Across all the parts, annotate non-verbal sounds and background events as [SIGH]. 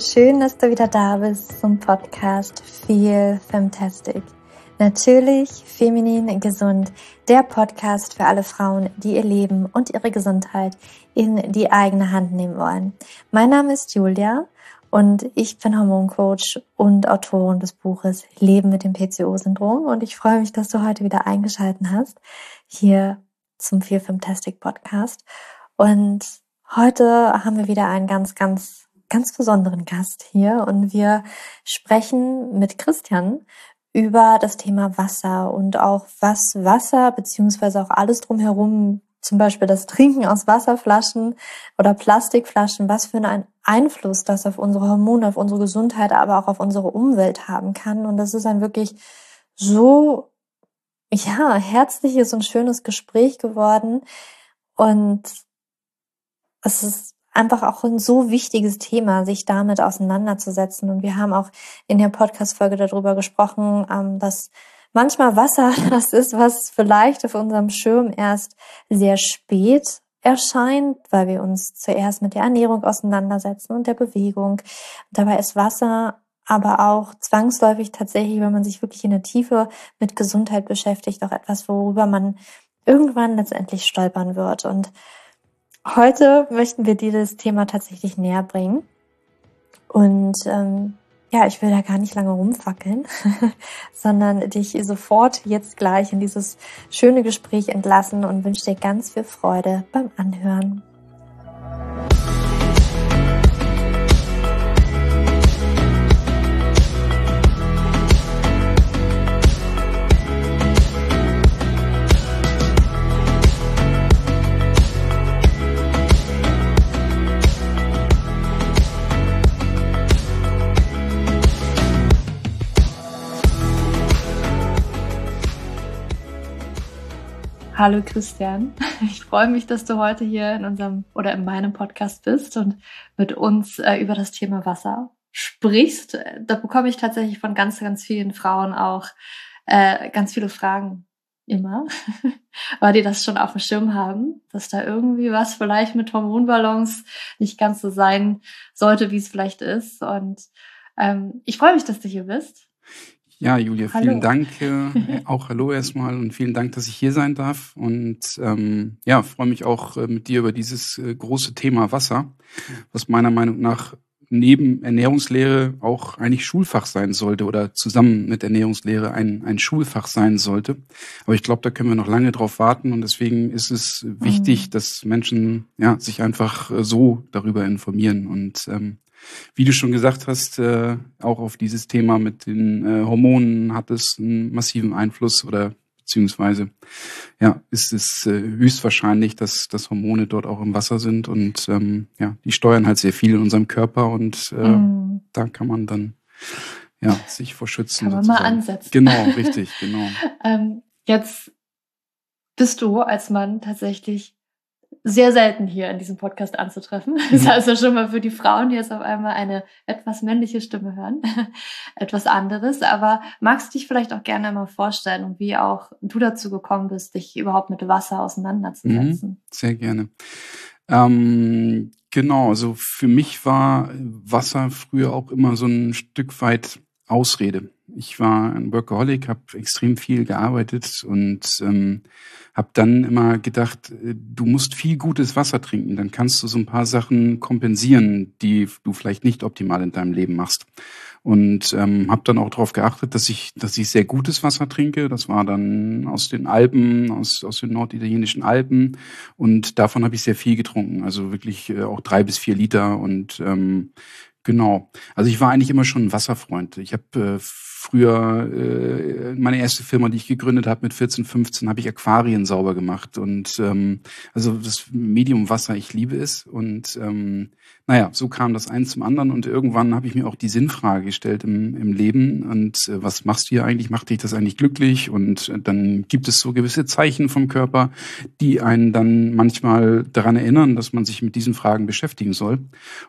schön, dass du wieder da bist zum Podcast Feel Fantastic. Natürlich feminin gesund, der Podcast für alle Frauen, die ihr Leben und ihre Gesundheit in die eigene Hand nehmen wollen. Mein Name ist Julia und ich bin Hormoncoach und Autorin des Buches Leben mit dem PCO-Syndrom und ich freue mich, dass du heute wieder eingeschalten hast hier zum Feel Fantastic Podcast. Und heute haben wir wieder einen ganz, ganz ganz besonderen Gast hier und wir sprechen mit Christian über das Thema Wasser und auch was Wasser beziehungsweise auch alles drumherum, zum Beispiel das Trinken aus Wasserflaschen oder Plastikflaschen, was für einen Einfluss das auf unsere Hormone, auf unsere Gesundheit, aber auch auf unsere Umwelt haben kann. Und das ist ein wirklich so, ja, herzliches und schönes Gespräch geworden. Und es ist einfach auch ein so wichtiges Thema, sich damit auseinanderzusetzen. Und wir haben auch in der Podcast-Folge darüber gesprochen, ähm, dass manchmal Wasser [LAUGHS] das ist, was vielleicht auf unserem Schirm erst sehr spät erscheint, weil wir uns zuerst mit der Ernährung auseinandersetzen und der Bewegung. Dabei ist Wasser aber auch zwangsläufig tatsächlich, wenn man sich wirklich in der Tiefe mit Gesundheit beschäftigt, auch etwas, worüber man irgendwann letztendlich stolpern wird. Und Heute möchten wir dir das Thema tatsächlich näher bringen. Und ähm, ja, ich will da gar nicht lange rumfackeln, [LAUGHS] sondern dich sofort jetzt gleich in dieses schöne Gespräch entlassen und wünsche dir ganz viel Freude beim Anhören. Hallo Christian, [LAUGHS] ich freue mich, dass du heute hier in unserem oder in meinem Podcast bist und mit uns äh, über das Thema Wasser sprichst. Da bekomme ich tatsächlich von ganz, ganz vielen Frauen auch äh, ganz viele Fragen immer, [LAUGHS] weil die das schon auf dem Schirm haben, dass da irgendwie was vielleicht mit Hormonbalance nicht ganz so sein sollte, wie es vielleicht ist. Und ähm, ich freue mich, dass du hier bist. Ja, Julia, vielen hallo. Dank. Äh, [LAUGHS] auch hallo erstmal und vielen Dank, dass ich hier sein darf. Und ähm, ja, freue mich auch äh, mit dir über dieses äh, große Thema Wasser, was meiner Meinung nach neben Ernährungslehre auch eigentlich Schulfach sein sollte oder zusammen mit Ernährungslehre ein, ein Schulfach sein sollte. Aber ich glaube, da können wir noch lange drauf warten und deswegen ist es wichtig, mhm. dass Menschen ja, sich einfach so darüber informieren. Und ähm, wie du schon gesagt hast, äh, auch auf dieses Thema mit den äh, Hormonen hat es einen massiven Einfluss oder beziehungsweise ja, ist es äh, höchstwahrscheinlich, dass, dass Hormone dort auch im Wasser sind und ähm, ja, die steuern halt sehr viel in unserem Körper und äh, mm. da kann man dann ja sich vor schützen. Kann man sozusagen. mal ansetzen. Genau, richtig, genau. [LAUGHS] ähm, jetzt bist du als Mann tatsächlich sehr selten hier in diesem Podcast anzutreffen. Das heißt ja schon mal für die Frauen, die jetzt auf einmal eine etwas männliche Stimme hören, [LAUGHS] etwas anderes. Aber magst du dich vielleicht auch gerne mal vorstellen und wie auch du dazu gekommen bist, dich überhaupt mit Wasser auseinanderzusetzen? Mhm, sehr gerne. Ähm, genau, also für mich war Wasser früher auch immer so ein Stück weit Ausrede. Ich war ein Workaholic, habe extrem viel gearbeitet und ähm, habe dann immer gedacht, äh, du musst viel gutes Wasser trinken, dann kannst du so ein paar Sachen kompensieren, die du vielleicht nicht optimal in deinem Leben machst. Und ähm, habe dann auch darauf geachtet, dass ich, dass ich sehr gutes Wasser trinke. Das war dann aus den Alpen, aus, aus den norditalienischen Alpen. Und davon habe ich sehr viel getrunken. Also wirklich äh, auch drei bis vier Liter. Und ähm, genau. Also ich war eigentlich immer schon ein Wasserfreund. Ich habe äh, früher äh, meine erste Firma, die ich gegründet habe mit 14, 15, habe ich Aquarien sauber gemacht und ähm, also das Medium Wasser, ich liebe es und ähm, naja, so kam das eins zum anderen und irgendwann habe ich mir auch die Sinnfrage gestellt im, im Leben und äh, was machst du hier eigentlich? Macht dich das eigentlich glücklich? Und äh, dann gibt es so gewisse Zeichen vom Körper, die einen dann manchmal daran erinnern, dass man sich mit diesen Fragen beschäftigen soll.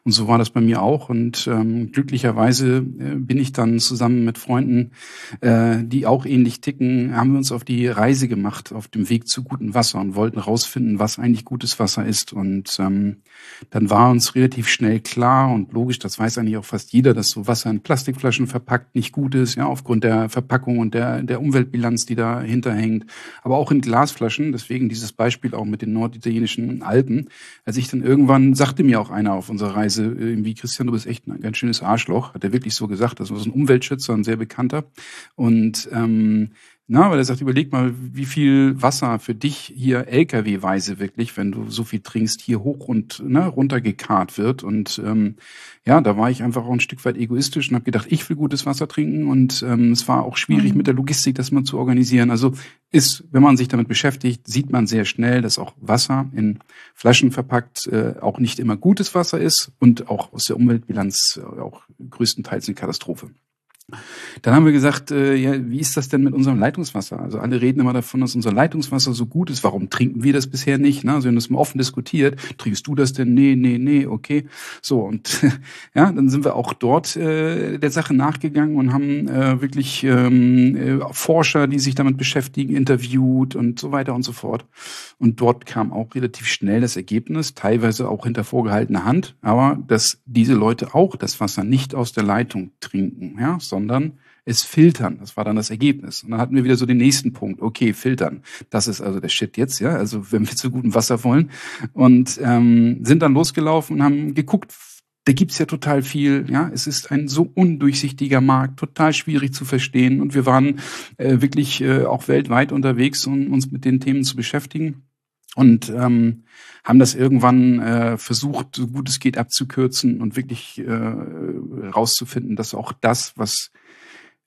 Und so war das bei mir auch und ähm, glücklicherweise äh, bin ich dann zusammen mit Freunden Kunden, äh, die auch ähnlich ticken, haben wir uns auf die Reise gemacht, auf dem Weg zu gutem Wasser und wollten rausfinden, was eigentlich gutes Wasser ist. Und ähm, dann war uns relativ schnell klar und logisch, das weiß eigentlich auch fast jeder, dass so Wasser in Plastikflaschen verpackt nicht gut ist, ja, aufgrund der Verpackung und der, der Umweltbilanz, die dahinter hängt. Aber auch in Glasflaschen, deswegen dieses Beispiel auch mit den norditalienischen Alpen. Als ich dann irgendwann sagte mir auch einer auf unserer Reise, irgendwie, Christian, du bist echt ein ganz schönes Arschloch, hat er wirklich so gesagt. Das war so ein Umweltschützer, ein sehr. Und ähm, na, weil er sagt, überleg mal, wie viel Wasser für dich hier LKW-weise wirklich, wenn du so viel trinkst, hier hoch und ne, runtergekarrt wird. Und ähm, ja, da war ich einfach auch ein Stück weit egoistisch und habe gedacht, ich will gutes Wasser trinken. Und ähm, es war auch schwierig mhm. mit der Logistik, das mal zu organisieren. Also ist, wenn man sich damit beschäftigt, sieht man sehr schnell, dass auch Wasser in Flaschen verpackt äh, auch nicht immer gutes Wasser ist und auch aus der Umweltbilanz äh, auch größtenteils eine Katastrophe. Dann haben wir gesagt, äh, ja, wie ist das denn mit unserem Leitungswasser? Also alle reden immer davon, dass unser Leitungswasser so gut ist. Warum trinken wir das bisher nicht? Ne? Also wir haben das mal offen diskutiert. Trinkst du das denn? Nee, nee, nee, okay. So, und [LAUGHS] ja, dann sind wir auch dort äh, der Sache nachgegangen und haben äh, wirklich ähm, äh, Forscher, die sich damit beschäftigen, interviewt und so weiter und so fort. Und dort kam auch relativ schnell das Ergebnis, teilweise auch hinter vorgehaltener Hand, aber dass diese Leute auch das Wasser nicht aus der Leitung trinken, ja, sondern sondern es filtern. Das war dann das Ergebnis. Und dann hatten wir wieder so den nächsten Punkt. Okay, filtern. Das ist also der Shit jetzt, ja. Also wenn wir zu gutem Wasser wollen. Und ähm, sind dann losgelaufen und haben geguckt, da gibt's ja total viel, ja. Es ist ein so undurchsichtiger Markt, total schwierig zu verstehen. Und wir waren äh, wirklich äh, auch weltweit unterwegs, um uns mit den Themen zu beschäftigen und ähm, haben das irgendwann äh, versucht, so gut es geht abzukürzen und wirklich äh, rauszufinden, dass auch das, was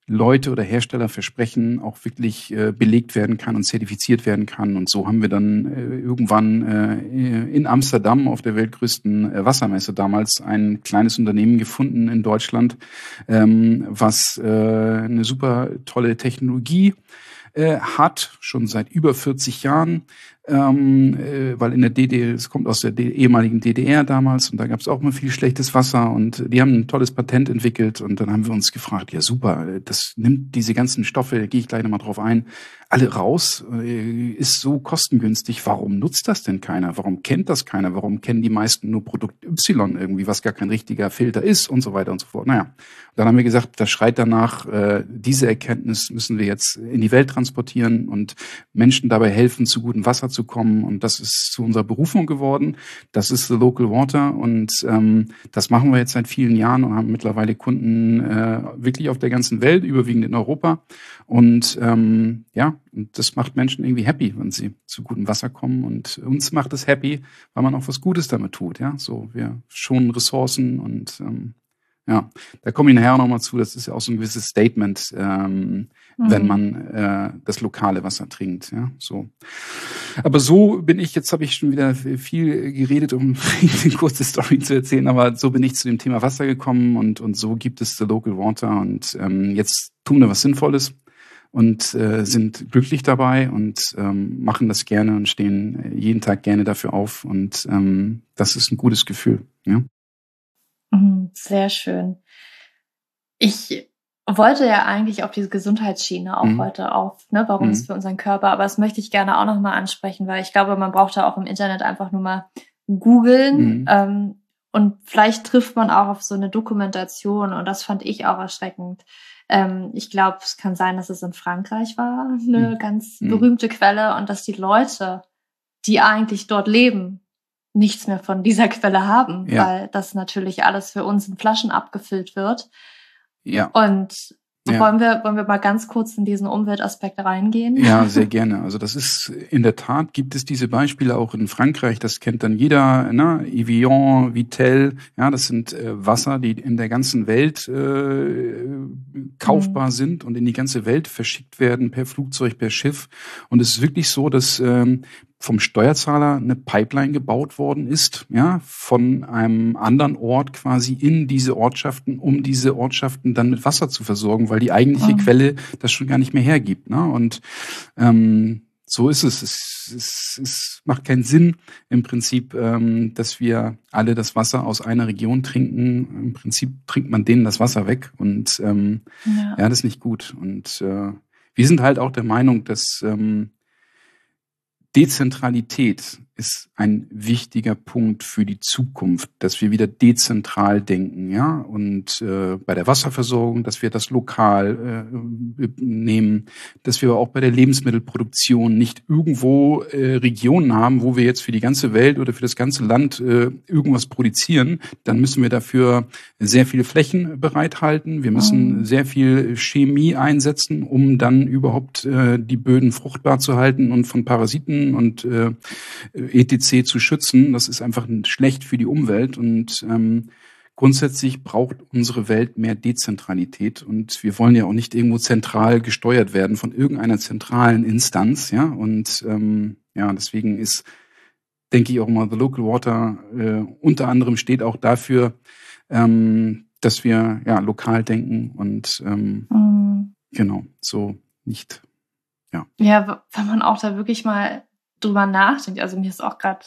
Leute oder Hersteller versprechen, auch wirklich äh, belegt werden kann und zertifiziert werden kann. Und so haben wir dann äh, irgendwann äh, in Amsterdam auf der weltgrößten äh, Wassermesse damals ein kleines Unternehmen gefunden in Deutschland, ähm, was äh, eine super tolle Technologie äh, hat, schon seit über 40 Jahren, ähm, äh, weil in der DDR, es kommt aus der ehemaligen DDR damals und da gab es auch immer viel schlechtes Wasser und die haben ein tolles Patent entwickelt und dann haben wir uns gefragt, ja super, das nimmt diese ganzen Stoffe, da gehe ich gleich nochmal drauf ein, alle raus, äh, ist so kostengünstig, warum nutzt das denn keiner? Warum kennt das keiner? Warum kennen die meisten nur Produkt Y irgendwie, was gar kein richtiger Filter ist und so weiter und so fort. Naja, dann haben wir gesagt, das schreit danach, äh, diese Erkenntnis müssen wir jetzt in die Welt transportieren und Menschen dabei helfen, zu gutem Wasser zu kommen. Und das ist zu unserer Berufung geworden. Das ist The Local Water. Und ähm, das machen wir jetzt seit vielen Jahren und haben mittlerweile Kunden äh, wirklich auf der ganzen Welt, überwiegend in Europa. Und ähm, ja, das macht Menschen irgendwie happy, wenn sie zu gutem Wasser kommen. Und uns macht es happy, weil man auch was Gutes damit tut. Ja, so wir schonen Ressourcen und ähm, ja, da komme ich nachher nochmal zu. Das ist ja auch so ein gewisses Statement, ähm, mhm. wenn man äh, das lokale Wasser trinkt. Ja, so. Aber so bin ich. Jetzt habe ich schon wieder viel geredet, um [LAUGHS] eine kurze Story zu erzählen. Aber so bin ich zu dem Thema Wasser gekommen und und so gibt es the local water und ähm, jetzt tun wir was Sinnvolles und äh, sind glücklich dabei und ähm, machen das gerne und stehen jeden Tag gerne dafür auf und ähm, das ist ein gutes Gefühl. Ja. Mhm, sehr schön. Ich wollte ja eigentlich auf diese Gesundheitsschiene auch mhm. heute auf, ne, warum mhm. es für unseren Körper, aber das möchte ich gerne auch nochmal ansprechen, weil ich glaube, man braucht da auch im Internet einfach nur mal googeln mhm. ähm, und vielleicht trifft man auch auf so eine Dokumentation und das fand ich auch erschreckend. Ähm, ich glaube, es kann sein, dass es in Frankreich war, eine mhm. ganz mhm. berühmte Quelle und dass die Leute, die eigentlich dort leben, nichts mehr von dieser Quelle haben, ja. weil das natürlich alles für uns in Flaschen abgefüllt wird. Ja. Und ja. Wollen, wir, wollen wir mal ganz kurz in diesen Umweltaspekt reingehen? Ja, [LAUGHS] sehr gerne. Also das ist in der Tat gibt es diese Beispiele auch in Frankreich. Das kennt dann jeder. Ne? Evian, Vitel. Ja, das sind äh, Wasser, die in der ganzen Welt äh, kaufbar mhm. sind und in die ganze Welt verschickt werden per Flugzeug, per Schiff. Und es ist wirklich so, dass ähm, vom Steuerzahler eine Pipeline gebaut worden ist, ja, von einem anderen Ort quasi in diese Ortschaften, um diese Ortschaften dann mit Wasser zu versorgen, weil die eigentliche oh. Quelle das schon gar nicht mehr hergibt. Ne? Und ähm, so ist es. Es, es. es macht keinen Sinn im Prinzip, ähm, dass wir alle das Wasser aus einer Region trinken. Im Prinzip trinkt man denen das Wasser weg und ähm, ja. ja, das ist nicht gut. Und äh, wir sind halt auch der Meinung, dass ähm, Dezentralität ist ein wichtiger Punkt für die Zukunft, dass wir wieder dezentral denken, ja, und äh, bei der Wasserversorgung, dass wir das lokal äh, nehmen, dass wir auch bei der Lebensmittelproduktion nicht irgendwo äh, Regionen haben, wo wir jetzt für die ganze Welt oder für das ganze Land äh, irgendwas produzieren, dann müssen wir dafür sehr viele Flächen bereithalten, wir müssen mhm. sehr viel Chemie einsetzen, um dann überhaupt äh, die Böden fruchtbar zu halten und von Parasiten und äh, etc. zu schützen. Das ist einfach schlecht für die Umwelt und ähm, grundsätzlich braucht unsere Welt mehr Dezentralität und wir wollen ja auch nicht irgendwo zentral gesteuert werden von irgendeiner zentralen Instanz, ja und ähm, ja deswegen ist denke ich auch mal the local water äh, unter anderem steht auch dafür, ähm, dass wir ja lokal denken und ähm, mhm. genau so nicht ja. Ja, wenn man auch da wirklich mal drüber nachdenkt, also mir ist auch gerade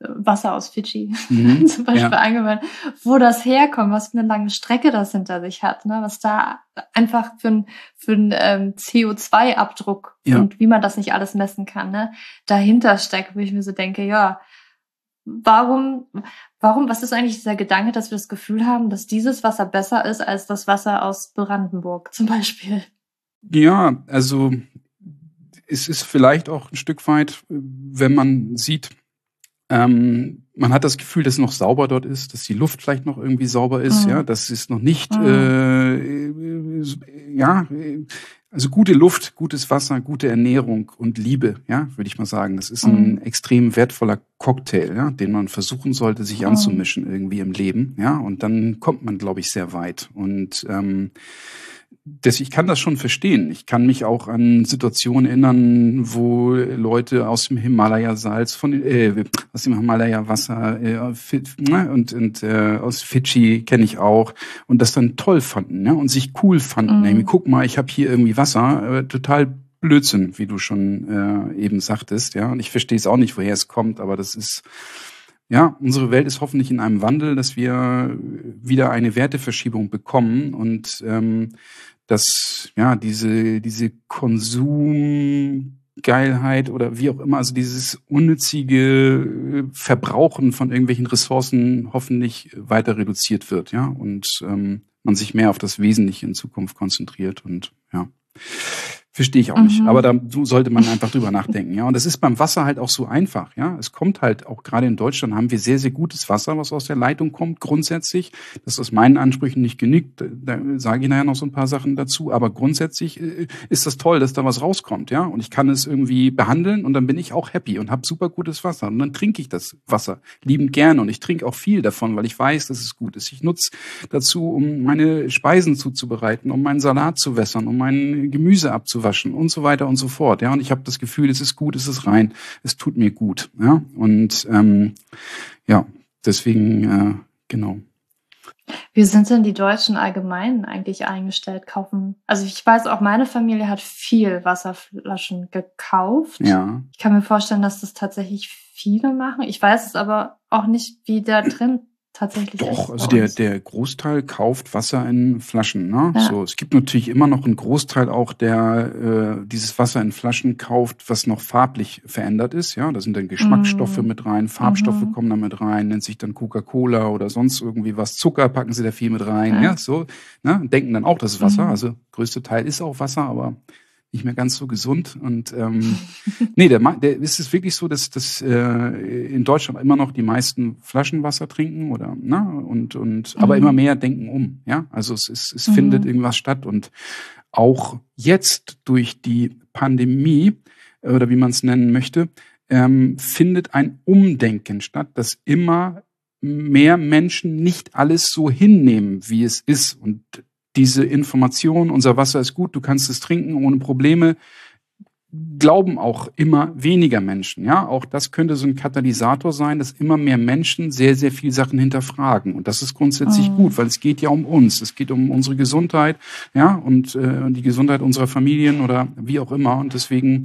Wasser aus Fidschi mhm, [LAUGHS] zum Beispiel ja. eingefallen, wo das herkommt, was für eine lange Strecke das hinter sich hat, ne? was da einfach für ein, für ein ähm, CO2-Abdruck ja. und wie man das nicht alles messen kann, ne? dahinter steckt, wo ich mir so denke, ja, warum, warum, was ist eigentlich dieser Gedanke, dass wir das Gefühl haben, dass dieses Wasser besser ist als das Wasser aus Brandenburg zum Beispiel? Ja, also es ist vielleicht auch ein Stück weit, wenn man sieht, ähm, man hat das Gefühl, dass es noch sauber dort ist, dass die Luft vielleicht noch irgendwie sauber ist, mhm. ja, dass es noch nicht, mhm. äh, ja, also gute Luft, gutes Wasser, gute Ernährung und Liebe, ja, würde ich mal sagen. Das ist ein mhm. extrem wertvoller Cocktail, ja, den man versuchen sollte, sich mhm. anzumischen irgendwie im Leben, ja, und dann kommt man, glaube ich, sehr weit. Und ähm, das, ich kann das schon verstehen. Ich kann mich auch an Situationen erinnern, wo Leute aus dem Himalaya-Salz, von äh, aus dem Himalaya-Wasser äh, ne, und, und äh, aus Fidschi kenne ich auch und das dann toll fanden ne, und sich cool fanden. Mhm. Irgendwie, guck mal, ich habe hier irgendwie Wasser, äh, total Blödsinn, wie du schon äh, eben sagtest. Ja, und ich verstehe es auch nicht, woher es kommt, aber das ist ja, unsere Welt ist hoffentlich in einem Wandel, dass wir wieder eine Werteverschiebung bekommen und ähm, dass ja diese diese Konsumgeilheit oder wie auch immer, also dieses unnützige Verbrauchen von irgendwelchen Ressourcen hoffentlich weiter reduziert wird, ja, und ähm, man sich mehr auf das Wesentliche in Zukunft konzentriert und ja. Verstehe ich auch nicht. Mhm. Aber da sollte man einfach drüber nachdenken. Ja, und das ist beim Wasser halt auch so einfach. Ja, es kommt halt auch gerade in Deutschland haben wir sehr, sehr gutes Wasser, was aus der Leitung kommt, grundsätzlich. Das ist meinen Ansprüchen nicht genügt. Da sage ich nachher noch so ein paar Sachen dazu. Aber grundsätzlich äh, ist das toll, dass da was rauskommt. Ja, und ich kann es irgendwie behandeln und dann bin ich auch happy und habe super gutes Wasser. Und dann trinke ich das Wasser liebend gerne und ich trinke auch viel davon, weil ich weiß, dass es gut ist. Ich nutze dazu, um meine Speisen zuzubereiten, um meinen Salat zu wässern, um mein Gemüse abzuwaschen waschen und so weiter und so fort. Ja, und ich habe das Gefühl, es ist gut, es ist rein, es tut mir gut. Ja, und ähm, ja, deswegen äh, genau. Wie sind denn die Deutschen allgemein eigentlich eingestellt? Kaufen. Also ich weiß auch, meine Familie hat viel Wasserflaschen gekauft. Ja. Ich kann mir vorstellen, dass das tatsächlich viele machen. Ich weiß es aber auch nicht, wie da drin tatsächlich Doch, also der, der Großteil kauft Wasser in Flaschen. Ne? Ja. So, es gibt natürlich immer noch einen Großteil auch, der äh, dieses Wasser in Flaschen kauft, was noch farblich verändert ist. Ja, da sind dann Geschmacksstoffe mm. mit rein, Farbstoffe mm. kommen da mit rein, nennt sich dann Coca-Cola oder sonst irgendwie was. Zucker packen sie da viel mit rein. Ja, ja so. Ne? Denken dann auch, das ist Wasser. Mm. Also größte Teil ist auch Wasser, aber nicht mehr ganz so gesund. Und ähm, [LAUGHS] nee, der, der ist es wirklich so, dass, dass äh, in Deutschland immer noch die meisten Flaschenwasser trinken oder na und und mhm. aber immer mehr denken um. Ja, also es ist, es mhm. findet irgendwas statt und auch jetzt durch die Pandemie oder wie man es nennen möchte, ähm, findet ein Umdenken statt, dass immer mehr Menschen nicht alles so hinnehmen, wie es ist. Und diese Information, unser Wasser ist gut, du kannst es trinken ohne Probleme, glauben auch immer weniger Menschen. Ja, auch das könnte so ein Katalysator sein, dass immer mehr Menschen sehr, sehr viel Sachen hinterfragen. Und das ist grundsätzlich oh. gut, weil es geht ja um uns. Es geht um unsere Gesundheit, ja, und äh, die Gesundheit unserer Familien oder wie auch immer. Und deswegen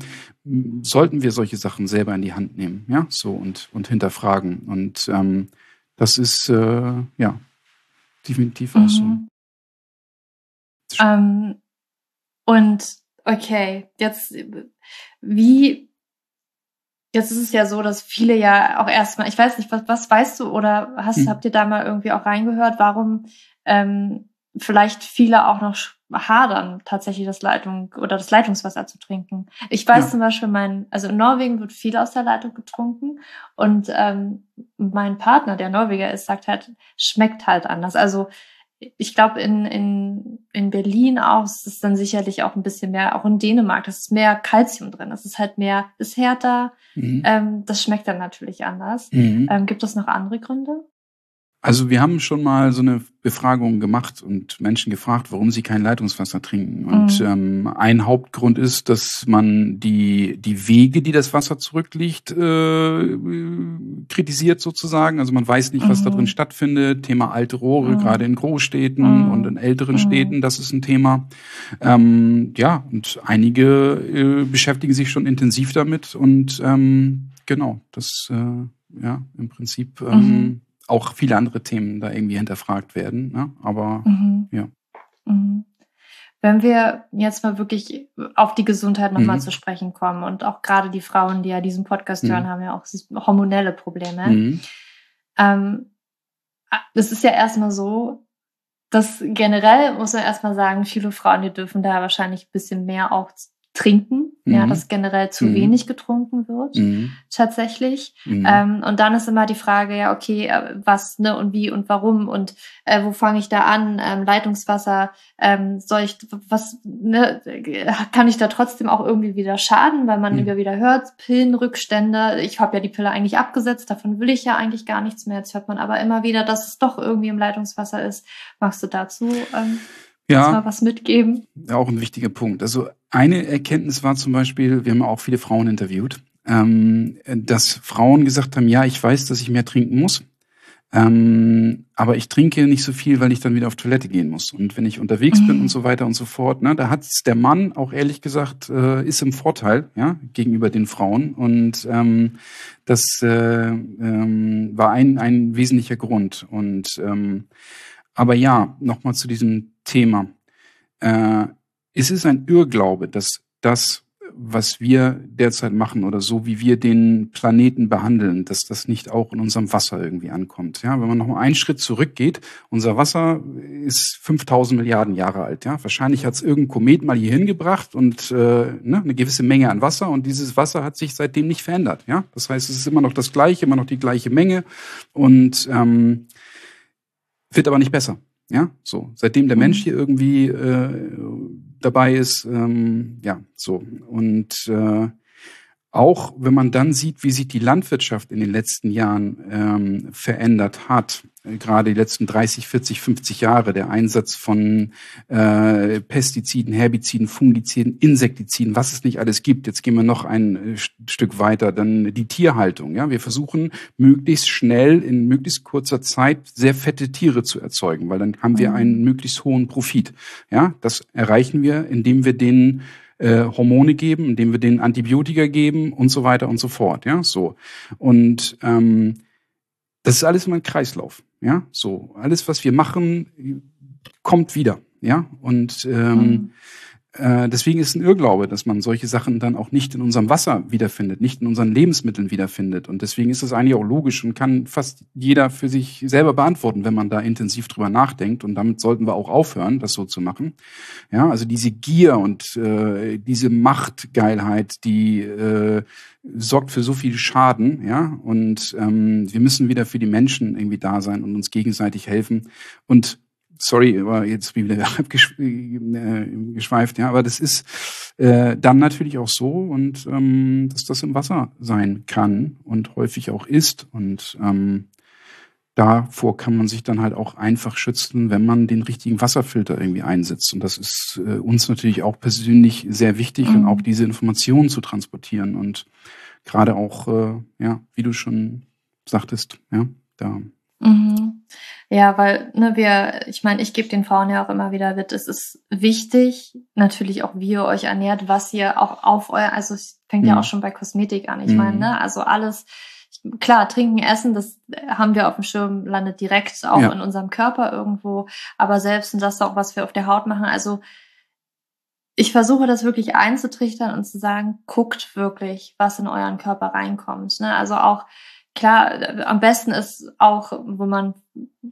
sollten wir solche Sachen selber in die Hand nehmen, ja, so und und hinterfragen. Und ähm, das ist äh, ja definitiv auch so. Ähm, und okay, jetzt wie, jetzt ist es ja so, dass viele ja auch erstmal, ich weiß nicht, was, was weißt du oder hast, hm. habt ihr da mal irgendwie auch reingehört, warum ähm, vielleicht viele auch noch hadern, tatsächlich das Leitung oder das Leitungswasser zu trinken. Ich weiß ja. zum Beispiel, mein, also in Norwegen wird viel aus der Leitung getrunken und ähm, mein Partner, der Norweger ist, sagt halt, schmeckt halt anders. Also ich glaube, in, in, in Berlin auch ist es dann sicherlich auch ein bisschen mehr, auch in Dänemark, das ist mehr Kalzium drin. Das ist halt mehr, ist härter. Mhm. Ähm, das schmeckt dann natürlich anders. Mhm. Ähm, gibt es noch andere Gründe? Also wir haben schon mal so eine Befragung gemacht und Menschen gefragt, warum sie kein Leitungswasser trinken. Und mhm. ähm, ein Hauptgrund ist, dass man die, die Wege, die das Wasser zurückliegt, äh, kritisiert sozusagen. Also man weiß nicht, was mhm. da drin stattfindet. Thema alte Rohre, mhm. gerade in Großstädten mhm. und in älteren mhm. Städten, das ist ein Thema. Ähm, ja, und einige äh, beschäftigen sich schon intensiv damit. Und ähm, genau, das äh, ja im Prinzip ähm, mhm auch viele andere Themen da irgendwie hinterfragt werden. Ne? Aber mhm. ja. Mhm. Wenn wir jetzt mal wirklich auf die Gesundheit nochmal mhm. zu sprechen kommen und auch gerade die Frauen, die ja diesen Podcast mhm. hören, haben ja auch hormonelle Probleme. Mhm. Ähm, es ist ja erstmal so, dass generell muss man erstmal sagen, viele Frauen, die dürfen da wahrscheinlich ein bisschen mehr auch trinken, mhm. ja, dass generell zu mhm. wenig getrunken wird, mhm. tatsächlich. Mhm. Ähm, und dann ist immer die Frage, ja, okay, äh, was, ne, und wie und warum und äh, wo fange ich da an? Ähm, Leitungswasser, ähm, soll ich, was, ne, kann ich da trotzdem auch irgendwie wieder schaden, weil man mhm. immer wieder hört, Pillenrückstände, ich habe ja die Pille eigentlich abgesetzt, davon will ich ja eigentlich gar nichts mehr. Jetzt hört man aber immer wieder, dass es doch irgendwie im Leitungswasser ist. Magst du dazu? Ähm, ja, mal was mitgeben? Auch ein wichtiger Punkt. Also eine Erkenntnis war zum Beispiel, wir haben auch viele Frauen interviewt, ähm, dass Frauen gesagt haben, ja, ich weiß, dass ich mehr trinken muss, ähm, aber ich trinke nicht so viel, weil ich dann wieder auf Toilette gehen muss. Und wenn ich unterwegs mhm. bin und so weiter und so fort, ne, da hat der Mann auch ehrlich gesagt, äh, ist im Vorteil ja, gegenüber den Frauen. Und ähm, das äh, ähm, war ein, ein wesentlicher Grund. Und ähm, aber ja, nochmal zu diesem Thema. Äh, es ist ein Irrglaube, dass das, was wir derzeit machen oder so, wie wir den Planeten behandeln, dass das nicht auch in unserem Wasser irgendwie ankommt. Ja, wenn man noch mal einen Schritt zurückgeht, unser Wasser ist 5000 Milliarden Jahre alt. Ja, wahrscheinlich hat es irgendein Komet mal hier hingebracht und äh, ne, eine gewisse Menge an Wasser und dieses Wasser hat sich seitdem nicht verändert. Ja, das heißt, es ist immer noch das Gleiche, immer noch die gleiche Menge und ähm, wird aber nicht besser. Ja, so. Seitdem der Mensch mhm. hier irgendwie äh, dabei ist, ähm, ja, so. Und äh, auch wenn man dann sieht, wie sich die Landwirtschaft in den letzten Jahren ähm, verändert hat, äh, gerade die letzten 30, 40, 50 Jahre, der Einsatz von äh, Pestiziden, Herbiziden, Fungiziden, Insektiziden, was es nicht alles gibt. Jetzt gehen wir noch ein äh, Stück weiter, dann die Tierhaltung. Ja, wir versuchen möglichst schnell in möglichst kurzer Zeit sehr fette Tiere zu erzeugen, weil dann haben wir mhm. einen möglichst hohen Profit. Ja, das erreichen wir, indem wir den äh, Hormone geben, indem wir denen Antibiotika geben und so weiter und so fort. Ja, so. Und ähm, das ist alles immer ein Kreislauf. Ja, so. Alles, was wir machen, kommt wieder. Ja, und ähm, mhm. Äh, deswegen ist ein Irrglaube, dass man solche Sachen dann auch nicht in unserem Wasser wiederfindet, nicht in unseren Lebensmitteln wiederfindet. Und deswegen ist es eigentlich auch logisch und kann fast jeder für sich selber beantworten, wenn man da intensiv drüber nachdenkt. Und damit sollten wir auch aufhören, das so zu machen. Ja, also diese Gier und äh, diese Machtgeilheit, die äh, sorgt für so viel Schaden, ja. Und ähm, wir müssen wieder für die Menschen irgendwie da sein und uns gegenseitig helfen. Und sorry, war jetzt wieder [LAUGHS] äh, geschweift, ja, aber das ist äh, dann natürlich auch so und ähm, dass das im Wasser sein kann und häufig auch ist und ähm, davor kann man sich dann halt auch einfach schützen, wenn man den richtigen Wasserfilter irgendwie einsetzt. Und das ist äh, uns natürlich auch persönlich sehr wichtig mhm. und auch diese Informationen zu transportieren und gerade auch, äh, ja, wie du schon sagtest, ja, da. Mhm. Ja, weil ne, wir, ich meine, ich gebe den Frauen ja auch immer wieder mit, es ist wichtig, natürlich auch, wie ihr euch ernährt, was ihr auch auf euer, also es fängt mhm. ja auch schon bei Kosmetik an. Ich mhm. meine, ne, also alles, klar, trinken, essen, das haben wir auf dem Schirm, landet direkt auch ja. in unserem Körper irgendwo, aber selbst und das auch, was wir auf der Haut machen, also ich versuche das wirklich einzutrichtern und zu sagen, guckt wirklich, was in euren Körper reinkommt. Ne? Also auch klar, am besten ist auch, wo man,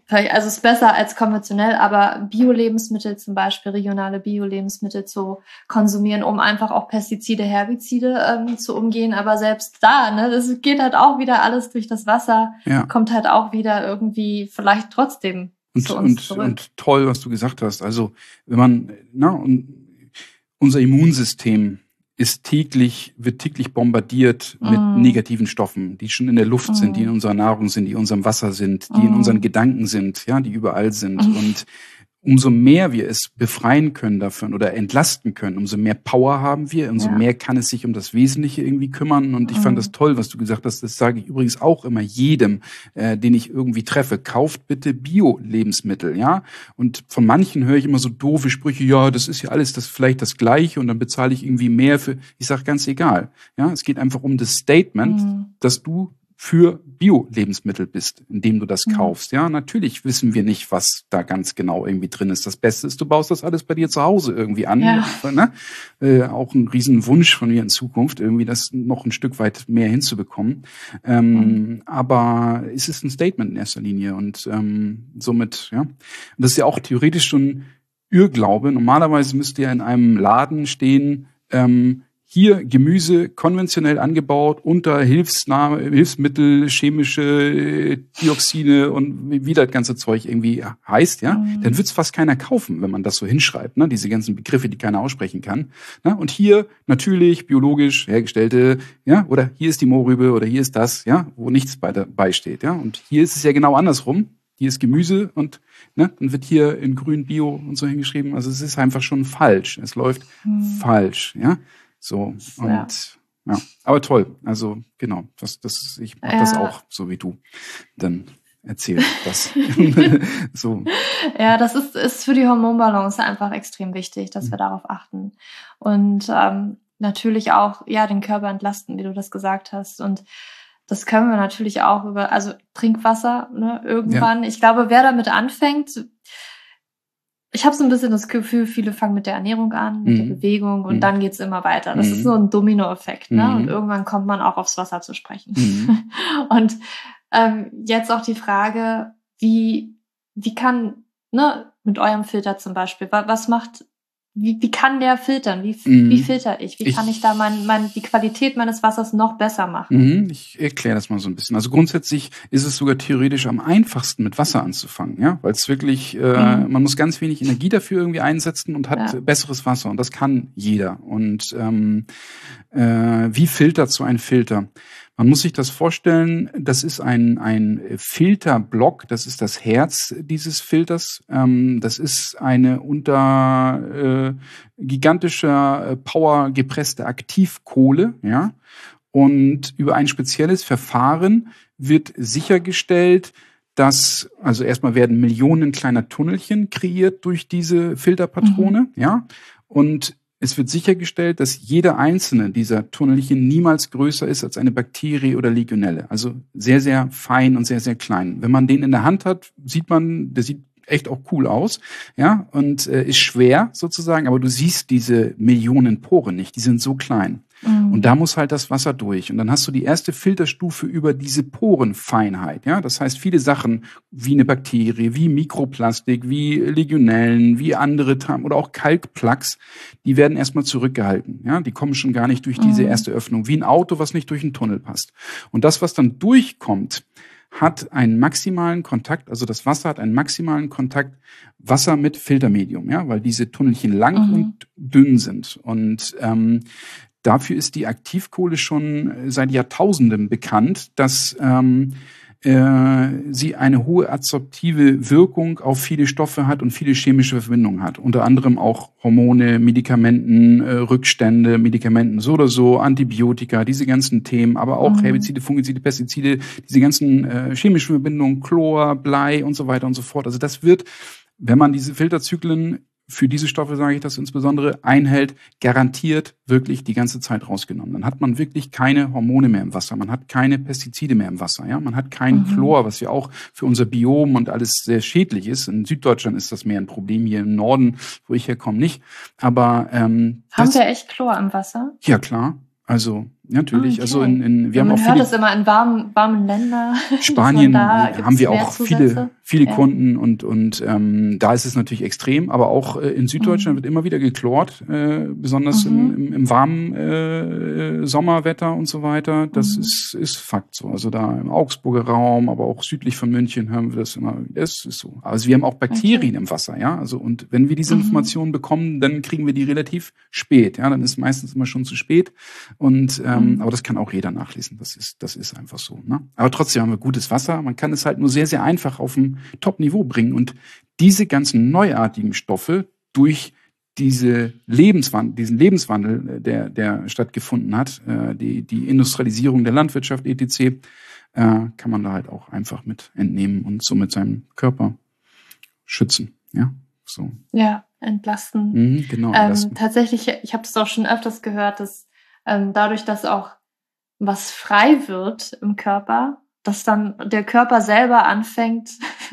also ist besser als konventionell, aber Bio-Lebensmittel zum Beispiel, regionale Bio-Lebensmittel zu konsumieren, um einfach auch Pestizide, Herbizide ähm, zu umgehen. Aber selbst da, ne, das geht halt auch wieder alles durch das Wasser, ja. kommt halt auch wieder irgendwie vielleicht trotzdem und, zu uns und, zurück. Und toll, was du gesagt hast. Also wenn man, na, und unser Immunsystem ist täglich, wird täglich bombardiert mit mm. negativen Stoffen, die schon in der Luft mm. sind, die in mm. unserer Nahrung sind, die in unserem Wasser sind, die mm. in unseren Gedanken sind, ja, die überall sind. Und umso mehr wir es befreien können davon oder entlasten können, umso mehr Power haben wir, umso ja. mehr kann es sich um das Wesentliche irgendwie kümmern. Und ich mhm. fand das toll, was du gesagt hast. Das sage ich übrigens auch immer jedem, äh, den ich irgendwie treffe. Kauft bitte Bio-Lebensmittel, ja. Und von manchen höre ich immer so doofe Sprüche, ja, das ist ja alles das vielleicht das Gleiche und dann bezahle ich irgendwie mehr für. Ich sage ganz egal. Ja, es geht einfach um das Statement, mhm. dass du für Bio-Lebensmittel bist, indem du das mhm. kaufst. Ja, natürlich wissen wir nicht, was da ganz genau irgendwie drin ist. Das Beste ist, du baust das alles bei dir zu Hause irgendwie an. Ja. Ne? Äh, auch ein Riesenwunsch von mir in Zukunft, irgendwie das noch ein Stück weit mehr hinzubekommen. Ähm, mhm. Aber es ist ein Statement in erster Linie und ähm, somit, ja. Und das ist ja auch theoretisch schon Irrglaube. Normalerweise müsste ja in einem Laden stehen, ähm, hier Gemüse konventionell angebaut unter Hilfsnahme, Hilfsmittel, chemische äh, Dioxine und wie das ganze Zeug irgendwie heißt, ja, mhm. dann wird's fast keiner kaufen, wenn man das so hinschreibt, ne? diese ganzen Begriffe, die keiner aussprechen kann. Ne? Und hier natürlich biologisch hergestellte, ja, oder hier ist die Mohrrübe oder hier ist das, ja, wo nichts bei dabei steht, ja. Und hier ist es ja genau andersrum. Hier ist Gemüse und ne, dann wird hier in grün Bio und so hingeschrieben. Also es ist einfach schon falsch. Es läuft mhm. falsch, ja. So und ja. ja. aber toll. Also genau, das, das ich mache ja. das auch so wie du. Dann erzähl [LAUGHS] das. [LAUGHS] so. Ja, das ist, ist für die Hormonbalance einfach extrem wichtig, dass wir mhm. darauf achten. Und ähm, natürlich auch, ja, den Körper entlasten, wie du das gesagt hast. Und das können wir natürlich auch über, also Trinkwasser, ne, irgendwann. Ja. Ich glaube, wer damit anfängt, ich habe so ein bisschen das Gefühl, viele fangen mit der Ernährung an, mit mhm. der Bewegung und mhm. dann geht's immer weiter. Das mhm. ist so ein Dominoeffekt, ne? Und mhm. irgendwann kommt man auch aufs Wasser zu sprechen. Mhm. [LAUGHS] und ähm, jetzt auch die Frage, wie, wie kann, ne, mit eurem Filter zum Beispiel, was macht wie, wie kann der filtern? Wie, mhm. wie filter ich? Wie ich, kann ich da mein, mein, die Qualität meines Wassers noch besser machen? Mhm. Ich erkläre das mal so ein bisschen. Also grundsätzlich ist es sogar theoretisch am einfachsten, mit Wasser anzufangen, ja, weil es wirklich, äh, mhm. man muss ganz wenig Energie dafür irgendwie einsetzen und hat ja. besseres Wasser und das kann jeder. Und ähm, äh, wie filtert so ein Filter? Man muss sich das vorstellen, das ist ein, ein Filterblock, das ist das Herz dieses Filters. Ähm, das ist eine unter äh, gigantischer äh, Power gepresste Aktivkohle, ja. Und über ein spezielles Verfahren wird sichergestellt, dass, also erstmal werden Millionen kleiner Tunnelchen kreiert durch diese Filterpatrone, mhm. ja. Und es wird sichergestellt, dass jeder einzelne dieser Tunnelchen niemals größer ist als eine Bakterie oder Legionelle. Also sehr, sehr fein und sehr, sehr klein. Wenn man den in der Hand hat, sieht man, der sieht echt auch cool aus, ja, und äh, ist schwer sozusagen, aber du siehst diese Millionen Poren nicht, die sind so klein. Mhm. Und da muss halt das Wasser durch. Und dann hast du die erste Filterstufe über diese Porenfeinheit. Ja, das heißt, viele Sachen wie eine Bakterie, wie Mikroplastik, wie Legionellen, wie andere oder auch Kalkplaques, die werden erstmal zurückgehalten. Ja, die kommen schon gar nicht durch diese mhm. erste Öffnung, wie ein Auto, was nicht durch einen Tunnel passt. Und das, was dann durchkommt, hat einen maximalen Kontakt, also das Wasser hat einen maximalen Kontakt Wasser mit Filtermedium, ja, weil diese Tunnelchen lang mhm. und dünn sind. Und ähm, Dafür ist die Aktivkohle schon seit Jahrtausenden bekannt, dass ähm, äh, sie eine hohe adsorptive Wirkung auf viele Stoffe hat und viele chemische Verbindungen hat. Unter anderem auch Hormone, Medikamenten, äh, Rückstände, Medikamenten so oder so, Antibiotika, diese ganzen Themen, aber auch mhm. Herbizide, Fungizide, Pestizide, diese ganzen äh, chemischen Verbindungen, Chlor, Blei und so weiter und so fort. Also das wird, wenn man diese Filterzyklen für diese Stoffe sage ich das insbesondere, einhält, garantiert wirklich die ganze Zeit rausgenommen. Dann hat man wirklich keine Hormone mehr im Wasser, man hat keine Pestizide mehr im Wasser, ja, man hat kein mhm. Chlor, was ja auch für unser Biom und alles sehr schädlich ist. In Süddeutschland ist das mehr ein Problem, hier im Norden, wo ich herkomme, nicht. Aber ähm, haben wir echt Chlor im Wasser? Ja klar. Also natürlich. Okay. Also in, in wir ja, haben auch viele, hört das immer in warmen, warmen Ländern. [LAUGHS] Spanien haben wir auch viele, viele ja. Kunden und und ähm, da ist es natürlich extrem, aber auch äh, in Süddeutschland mhm. wird immer wieder geklort, äh, besonders mhm. im, im, im warmen äh, Sommerwetter und so weiter. Das mhm. ist ist Fakt so. Also da im Augsburger Raum, aber auch südlich von München hören wir das immer. Das ist so. Also wir haben auch Bakterien okay. im Wasser, ja. Also und wenn wir diese mhm. Informationen bekommen, dann kriegen wir die relativ spät. Ja, dann ist meistens immer schon zu spät und ähm, mhm. aber das kann auch jeder nachlesen. Das ist, das ist einfach so. Ne? Aber trotzdem haben wir gutes Wasser. Man kann es halt nur sehr, sehr einfach auf ein Top-Niveau bringen. Und diese ganzen neuartigen Stoffe durch diese Lebenswandel, diesen Lebenswandel, äh, der, der stattgefunden hat, äh, die, die Industrialisierung der Landwirtschaft etc., äh, kann man da halt auch einfach mit entnehmen und somit seinen Körper schützen. Ja, so. Ja, entlasten. Mhm, genau. Ähm, entlasten. Ähm, tatsächlich, ich habe es auch schon öfters gehört, dass ähm, dadurch, dass auch was frei wird im Körper, dass dann der Körper selber anfängt,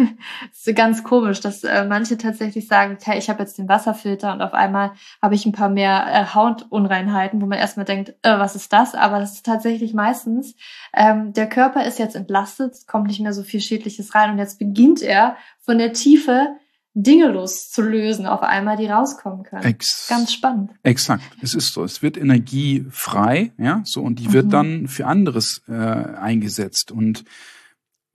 [LAUGHS] ist ganz komisch, dass äh, manche tatsächlich sagen, hey, ich habe jetzt den Wasserfilter und auf einmal habe ich ein paar mehr äh, Hautunreinheiten, wo man erstmal denkt, äh, was ist das? Aber das ist tatsächlich meistens, ähm, der Körper ist jetzt entlastet, kommt nicht mehr so viel Schädliches rein und jetzt beginnt er von der Tiefe Dinge loszulösen auf einmal, die rauskommen können. Ex Ganz spannend. Exakt, es ist so. Es wird Energie frei, ja, so und die wird mhm. dann für anderes äh, eingesetzt. Und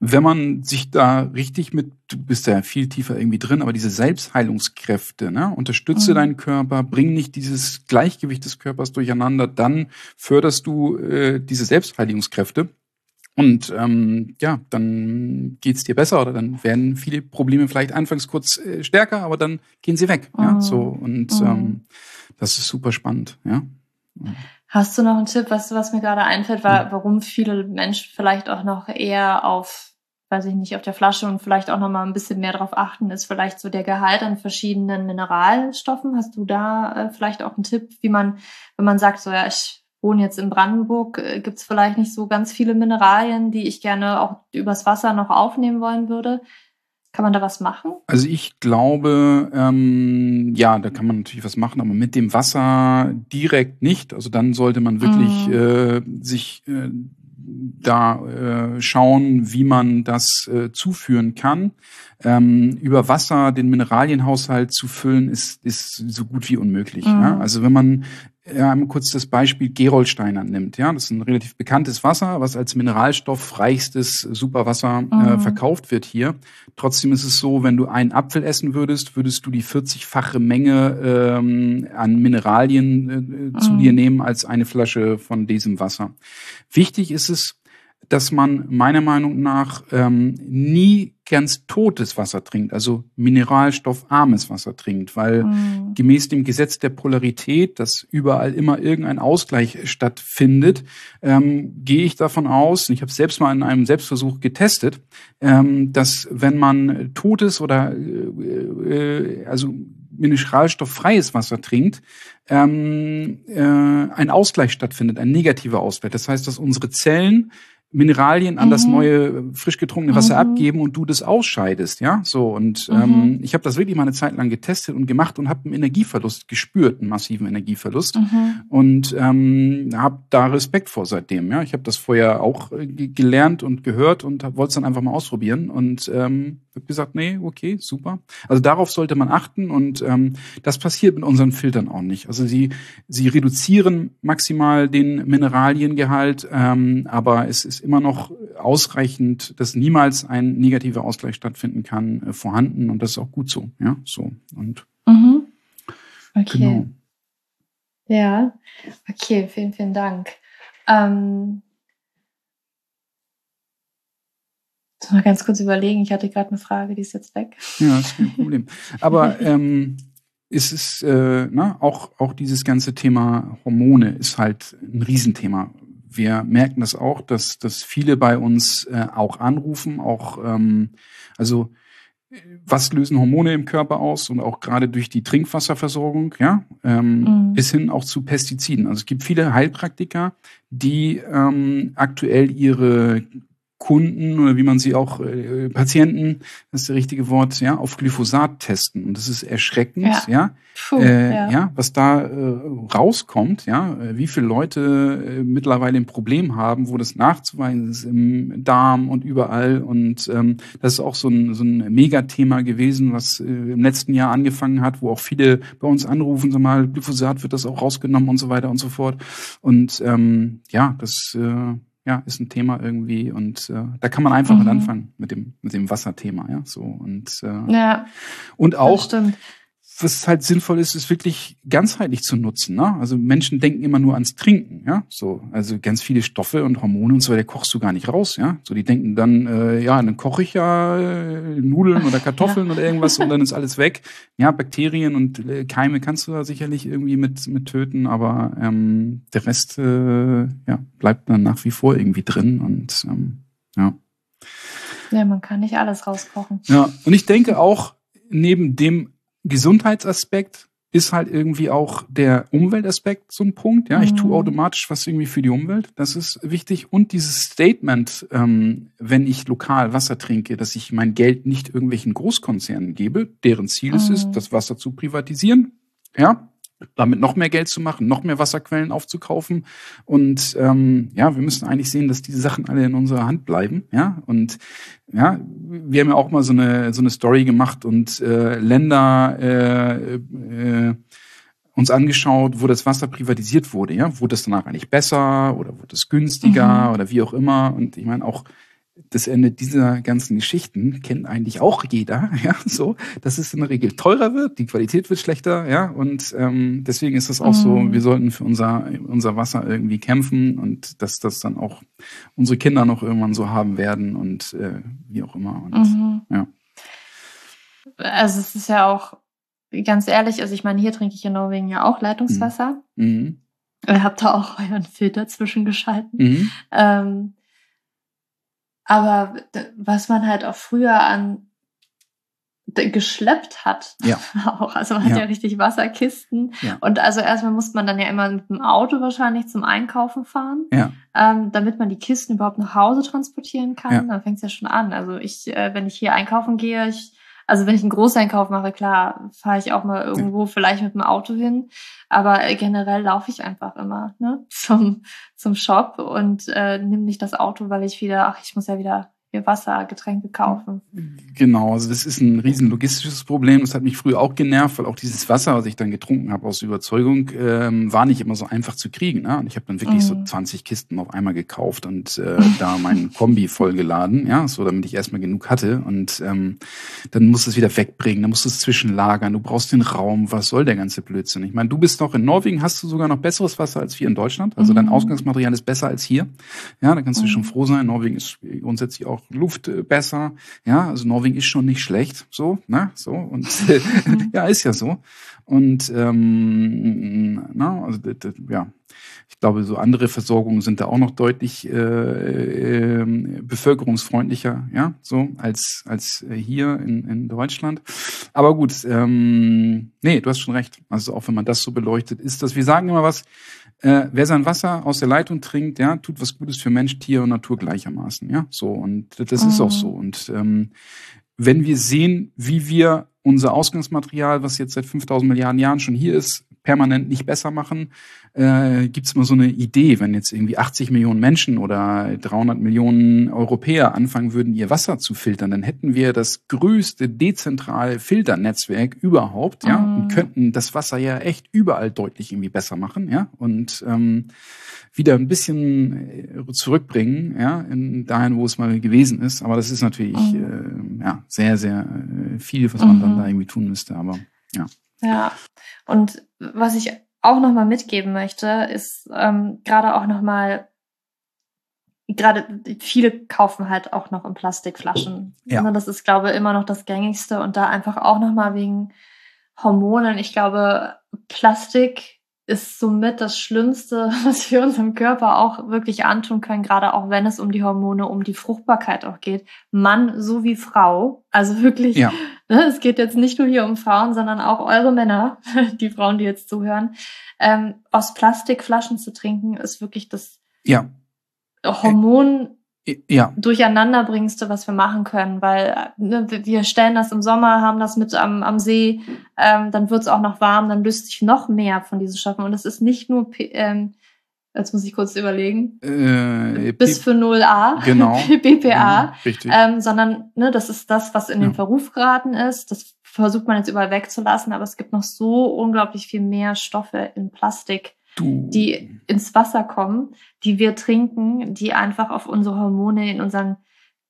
wenn man sich da richtig mit, du bist ja viel tiefer irgendwie drin, aber diese Selbstheilungskräfte, ne, unterstütze mhm. deinen Körper, bring nicht dieses Gleichgewicht des Körpers durcheinander, dann förderst du äh, diese Selbstheilungskräfte und ähm, ja, dann geht's dir besser oder dann werden viele Probleme vielleicht anfangs kurz äh, stärker, aber dann gehen sie weg. Mhm. Ja, so und mhm. ähm, das ist super spannend. Ja. Hast du noch einen Tipp, was, was mir gerade einfällt, war, warum viele Menschen vielleicht auch noch eher auf, weiß ich nicht, auf der Flasche und vielleicht auch noch mal ein bisschen mehr darauf achten, ist vielleicht so der Gehalt an verschiedenen Mineralstoffen. Hast du da äh, vielleicht auch einen Tipp, wie man, wenn man sagt, so ja, ich wohne jetzt in Brandenburg, äh, gibt es vielleicht nicht so ganz viele Mineralien, die ich gerne auch übers Wasser noch aufnehmen wollen würde. Kann man da was machen? Also ich glaube, ähm, ja, da kann man natürlich was machen, aber mit dem Wasser direkt nicht. Also dann sollte man wirklich mhm. äh, sich äh, da äh, schauen, wie man das äh, zuführen kann. Ähm, über Wasser den Mineralienhaushalt zu füllen, ist, ist so gut wie unmöglich. Mhm. Ja? Also wenn man ja, einmal kurz das Beispiel Gerolsteiner nimmt. Ja, das ist ein relativ bekanntes Wasser, was als mineralstoffreichstes Superwasser äh, mhm. verkauft wird hier. Trotzdem ist es so, wenn du einen Apfel essen würdest, würdest du die 40-fache Menge ähm, an Mineralien äh, mhm. zu dir nehmen als eine Flasche von diesem Wasser. Wichtig ist es, dass man meiner Meinung nach ähm, nie ganz totes Wasser trinkt, also mineralstoffarmes Wasser trinkt, weil mhm. gemäß dem Gesetz der Polarität, dass überall immer irgendein Ausgleich stattfindet, ähm, gehe ich davon aus, und ich habe es selbst mal in einem Selbstversuch getestet, ähm, dass wenn man totes oder äh, äh, also mineralstofffreies Wasser trinkt, ähm, äh, ein Ausgleich stattfindet, ein negativer Ausgleich. Das heißt, dass unsere Zellen Mineralien an mhm. das neue frisch getrunkene Wasser mhm. abgeben und du das ausscheidest, ja, so und mhm. ähm, ich habe das wirklich mal eine Zeit lang getestet und gemacht und habe einen Energieverlust gespürt, einen massiven Energieverlust mhm. und ähm, habe da Respekt vor seitdem, ja, ich habe das vorher auch äh, gelernt und gehört und wollte es dann einfach mal ausprobieren und ähm, habe gesagt, nee, okay, super. Also darauf sollte man achten und ähm, das passiert mit unseren Filtern auch nicht. Also sie sie reduzieren maximal den Mineraliengehalt, ähm, aber es ist immer noch ausreichend, dass niemals ein negativer Ausgleich stattfinden kann, äh, vorhanden und das ist auch gut so. Ja, so und mhm. okay. Genau. Ja, okay, vielen, vielen Dank. Ähm, Mal ganz kurz überlegen, ich hatte gerade eine Frage, die ist jetzt weg. Ja, ist kein Problem. Aber [LAUGHS] ähm, ist es äh, na, auch auch dieses ganze Thema Hormone ist halt ein Riesenthema. Wir merken das auch, dass dass viele bei uns äh, auch anrufen, auch ähm, also was lösen Hormone im Körper aus und auch gerade durch die Trinkwasserversorgung, ja, ähm, mhm. bis hin auch zu Pestiziden. Also es gibt viele Heilpraktiker, die ähm, aktuell ihre Kunden oder wie man sie auch äh, Patienten, das ist das richtige Wort, ja, auf Glyphosat testen und das ist erschreckend, ja, ja, Puh, äh, ja. ja. was da äh, rauskommt, ja, äh, wie viele Leute äh, mittlerweile ein Problem haben, wo das nachzuweisen ist im Darm und überall und ähm, das ist auch so ein so ein Megathema gewesen, was äh, im letzten Jahr angefangen hat, wo auch viele bei uns anrufen, sag mal, Glyphosat wird das auch rausgenommen und so weiter und so fort und ähm, ja, das äh, ja, ist ein Thema irgendwie und äh, da kann man einfach mhm. mit anfangen mit dem mit dem Wasserthema, ja, so und äh, ja, und auch was halt sinnvoll ist, ist wirklich ganzheitlich zu nutzen. Ne? Also Menschen denken immer nur ans Trinken, ja. So, also ganz viele Stoffe und Hormone und so weiter kochst du gar nicht raus, ja. So, die denken dann, äh, ja, dann koche ich ja äh, Nudeln oder Kartoffeln ja. oder irgendwas und dann ist alles weg. Ja, Bakterien und äh, Keime kannst du da sicherlich irgendwie mit mit töten, aber ähm, der Rest äh, ja bleibt dann nach wie vor irgendwie drin und ähm, ja. Ja, man kann nicht alles rauskochen. Ja, und ich denke auch neben dem Gesundheitsaspekt ist halt irgendwie auch der Umweltaspekt so ein Punkt. Ja, ich tue mhm. automatisch was irgendwie für die Umwelt. Das ist wichtig. Und dieses Statement, ähm, wenn ich lokal Wasser trinke, dass ich mein Geld nicht irgendwelchen Großkonzernen gebe, deren Ziel es ist, mhm. das Wasser zu privatisieren. Ja, damit noch mehr Geld zu machen, noch mehr Wasserquellen aufzukaufen. Und ähm, ja, wir müssen eigentlich sehen, dass diese Sachen alle in unserer Hand bleiben. Ja, und ja, wir haben ja auch mal so eine so eine Story gemacht und äh, Länder äh, äh, uns angeschaut, wo das Wasser privatisiert wurde. Ja, wurde es danach eigentlich besser oder wurde es günstiger mhm. oder wie auch immer. Und ich meine auch das Ende dieser ganzen Geschichten kennt eigentlich auch jeder, [LAUGHS] ja, so, dass es in der Regel teurer wird, die Qualität wird schlechter, ja, und ähm, deswegen ist es auch mhm. so, wir sollten für unser unser Wasser irgendwie kämpfen und dass das dann auch unsere Kinder noch irgendwann so haben werden und äh, wie auch immer und mhm. ja. Also es ist ja auch ganz ehrlich, also ich meine, hier trinke ich in Norwegen ja auch Leitungswasser. Mhm. mhm. Ihr habt da auch euren Filter zwischengeschalten. Mhm. Ähm, aber was man halt auch früher an geschleppt hat. Ja. [LAUGHS] Auch. Also man ja. hat ja richtig Wasserkisten. Ja. Und also erstmal muss man dann ja immer mit dem Auto wahrscheinlich zum Einkaufen fahren, ja. ähm, damit man die Kisten überhaupt nach Hause transportieren kann. Dann fängt es ja schon an. Also ich, äh, wenn ich hier einkaufen gehe, ich also wenn ich einen Großeinkauf mache, klar, fahre ich auch mal irgendwo vielleicht mit dem Auto hin. Aber generell laufe ich einfach immer ne, [LAUGHS] zum, zum Shop und äh, nehme nicht das Auto, weil ich wieder, ach, ich muss ja wieder mir Wasser, Getränke kaufen. Genau, also das ist ein riesen logistisches Problem. Das hat mich früher auch genervt, weil auch dieses Wasser, was ich dann getrunken habe aus Überzeugung, ähm, war nicht immer so einfach zu kriegen. Ne? Und ich habe dann wirklich mhm. so 20 Kisten auf einmal gekauft und äh, da meinen [LAUGHS] Kombi vollgeladen, ja, so damit ich erstmal genug hatte. Und ähm, dann musst du es wieder wegbringen, dann musst du es zwischenlagern, du brauchst den Raum, was soll der ganze Blödsinn? Ich meine, du bist doch in Norwegen, hast du sogar noch besseres Wasser als wir in Deutschland. Also mhm. dein Ausgangsmaterial ist besser als hier. Ja, da kannst du mhm. schon froh sein. Norwegen ist grundsätzlich auch auch Luft äh, besser. Ja, also Norwegen ist schon nicht schlecht, so, ne, so und äh, [LAUGHS] ja, ist ja so. Und ähm, na, also ja, ich glaube, so andere Versorgungen sind da auch noch deutlich äh, äh, bevölkerungsfreundlicher, ja, so als als hier in, in Deutschland. Aber gut, ähm, nee, du hast schon recht. Also auch wenn man das so beleuchtet, ist das. Wir sagen immer was äh, wer sein Wasser aus der Leitung trinkt, ja, tut was Gutes für Mensch, Tier und Natur gleichermaßen, ja, so und das ist auch mhm. so und ähm, wenn wir sehen, wie wir unser Ausgangsmaterial, was jetzt seit 5000 Milliarden Jahren schon hier ist, permanent nicht besser machen, äh, gibt es mal so eine Idee, wenn jetzt irgendwie 80 Millionen Menschen oder 300 Millionen Europäer anfangen würden, ihr Wasser zu filtern, dann hätten wir das größte dezentrale Filternetzwerk überhaupt, ja, mhm. und könnten das Wasser ja echt überall deutlich irgendwie besser machen, ja, und ähm, wieder ein bisschen äh, zurückbringen, ja, in dahin, wo es mal gewesen ist. Aber das ist natürlich mhm. äh, ja sehr, sehr äh, viel, was man mhm. dann da irgendwie tun müsste. Aber ja. Ja, und was ich auch nochmal mitgeben möchte, ist ähm, gerade auch nochmal gerade viele kaufen halt auch noch in Plastikflaschen. Ja. Ne, das ist, glaube ich, immer noch das gängigste und da einfach auch nochmal wegen Hormonen. Ich glaube, Plastik ist somit das Schlimmste, [LAUGHS] was wir unserem Körper auch wirklich antun können, gerade auch wenn es um die Hormone, um die Fruchtbarkeit auch geht. Mann sowie Frau. Also wirklich, Ja. [LAUGHS] ne, es geht jetzt nicht nur hier um Frauen, sondern auch eure Männer, [LAUGHS] die Frauen, die jetzt zuhören. Ähm, aus Plastikflaschen zu trinken, ist wirklich das Ja. Hormon Ja. durcheinanderbringste, was wir machen können, weil ne, wir stellen das im Sommer, haben das mit am, am See, ähm, dann wird es auch noch warm, dann löst sich noch mehr von diesen Stoffen. Und es ist nicht nur, ähm, jetzt muss ich kurz überlegen, Äh, bis für 0a, Genau. [LAUGHS] BPA, Mhm, Richtig. ähm, sondern ne, das ist das, was in Ja. den Verruf geraten ist. Das versucht man jetzt überall wegzulassen, aber es gibt noch so unglaublich viel mehr Stoffe in Plastik. Die ins Wasser kommen, die wir trinken, die einfach auf unsere Hormone in unseren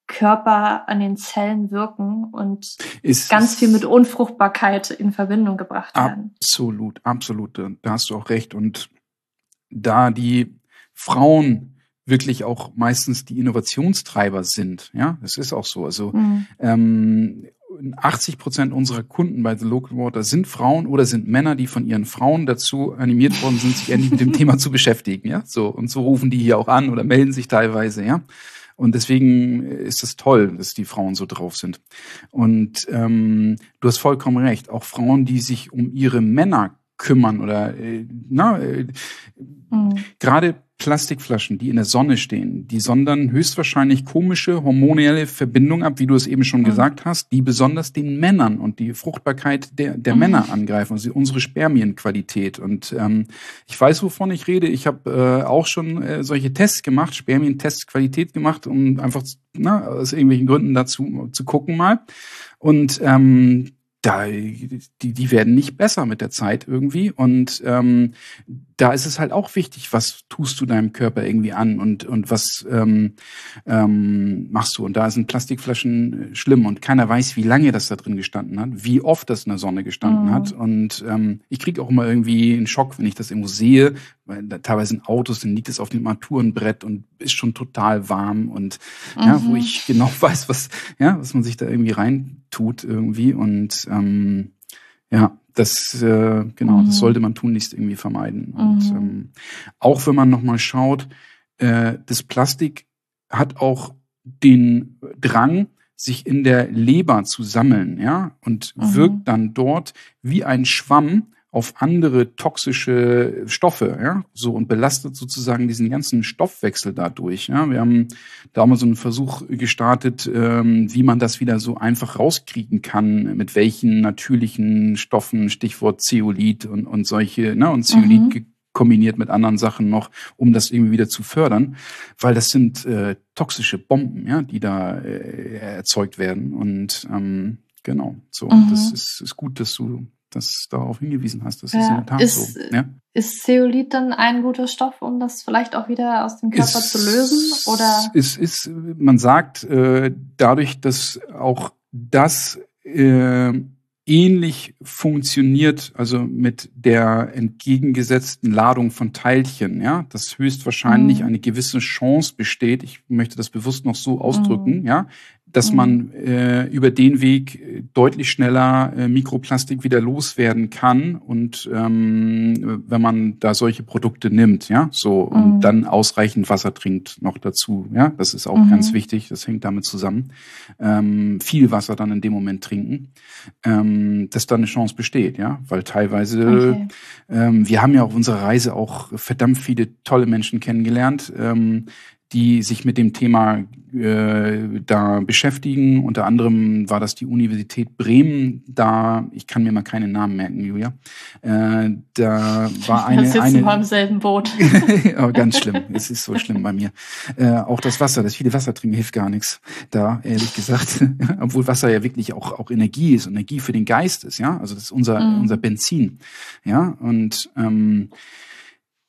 Körper an den Zellen wirken und ist ganz viel mit Unfruchtbarkeit in Verbindung gebracht werden. Absolut, absolut. Da hast du auch recht. Und da die Frauen wirklich auch meistens die Innovationstreiber sind, ja, das ist auch so. Also Mhm. ähm, 80 Prozent unserer Kunden bei The Local Water sind Frauen oder sind Männer, die von ihren Frauen dazu animiert worden sind, sich endlich mit dem [LAUGHS] Thema zu beschäftigen, ja. So und so rufen die hier auch an oder melden sich teilweise, ja. Und deswegen ist es toll, dass die Frauen so drauf sind. Und ähm, du hast vollkommen recht. Auch Frauen, die sich um ihre Männer kümmern oder äh, na, äh, Mhm. gerade Plastikflaschen, die in der Sonne stehen, die sondern höchstwahrscheinlich komische hormonelle Verbindungen ab, wie du es eben schon Mhm. gesagt hast, die besonders den Männern und die Fruchtbarkeit der, der Mhm. Männer angreifen, also unsere Spermienqualität. Und ähm, ich weiß, wovon ich rede. Ich habe äh, auch schon äh, solche Tests gemacht, Spermientests Qualität gemacht, um einfach na, aus irgendwelchen Gründen dazu zu gucken mal. Und ähm, da, die, die werden nicht besser mit der Zeit irgendwie. Und ähm, da ist es halt auch wichtig, was tust du deinem Körper irgendwie an und, und was ähm, ähm, machst du. Und da sind Plastikflaschen äh, schlimm und keiner weiß, wie lange das da drin gestanden hat, wie oft das in der Sonne gestanden Mhm. hat. Und ähm, ich kriege auch immer irgendwie einen Schock, wenn ich das irgendwo sehe, weil da teilweise in Autos, dann liegt es auf dem Armaturenbrett und ist schon total warm und ja, wo Mhm. ich [LAUGHS] genau weiß, was, ja, was man sich da irgendwie reintut irgendwie und ähm, ja, das äh, genau, Mhm. das sollte man tunlichst irgendwie vermeiden. Und Mhm. ähm, auch wenn man nochmal schaut, äh, das Plastik hat auch den Drang, sich in der Leber zu sammeln, ja, und Mhm. wirkt dann dort wie ein Schwamm auf andere toxische Stoffe, ja, so und belastet sozusagen diesen ganzen Stoffwechsel dadurch. Ja, wir haben da mal so einen Versuch gestartet, ähm, wie man das wieder so einfach rauskriegen kann, mit welchen natürlichen Stoffen, Stichwort Zeolit und, und solche, ne, und Zeolit Mhm. kombiniert mit anderen Sachen noch, um das irgendwie wieder zu fördern, weil das sind äh, toxische Bomben, ja, die da äh, erzeugt werden und ähm, genau, so, Mhm. das ist, ist gut, dass du das darauf hingewiesen hast. Das ist Ja, in der Tat ist- so. Ja? Ist Zeolit dann ein guter Stoff, um das vielleicht auch wieder aus dem Körper zu lösen? Oder? Es ist, man sagt, äh, dadurch, dass auch das äh, ähnlich funktioniert, also mit der entgegengesetzten Ladung von Teilchen, ja, dass höchstwahrscheinlich Mhm. eine gewisse Chance besteht, ich möchte das bewusst noch so ausdrücken, Mhm. ja, dass Mhm. man äh, über den Weg äh, deutlich schneller äh, Mikroplastik wieder loswerden kann und ähm, wenn man da solche Produkte nimmt, ja, so und Mhm. dann ausreichend Wasser trinkt noch dazu, ja, das ist auch Mhm. ganz wichtig, das hängt damit zusammen. Ähm, viel Wasser dann in dem Moment trinken, ähm, dass da eine Chance besteht, ja, weil teilweise Okay. ähm, wir haben ja auf unserer Reise auch verdammt viele tolle Menschen kennengelernt, ähm, die sich mit dem Thema äh, da beschäftigen. Unter anderem war das die Universität Bremen. Da, ich kann mir mal keinen Namen merken, Julia. Äh, da war Wir eine, sitzen eine im selben Boot. [LAUGHS] oh, ganz schlimm. Es ist so schlimm bei mir. Äh, auch das Wasser, das viele Wasser trinken, hilft gar nichts. Da, ehrlich gesagt. [LAUGHS] Obwohl Wasser ja wirklich auch, auch Energie ist, Energie für den Geist ist, ja. Also das ist unser, Mhm. unser Benzin. Ja. Und ähm,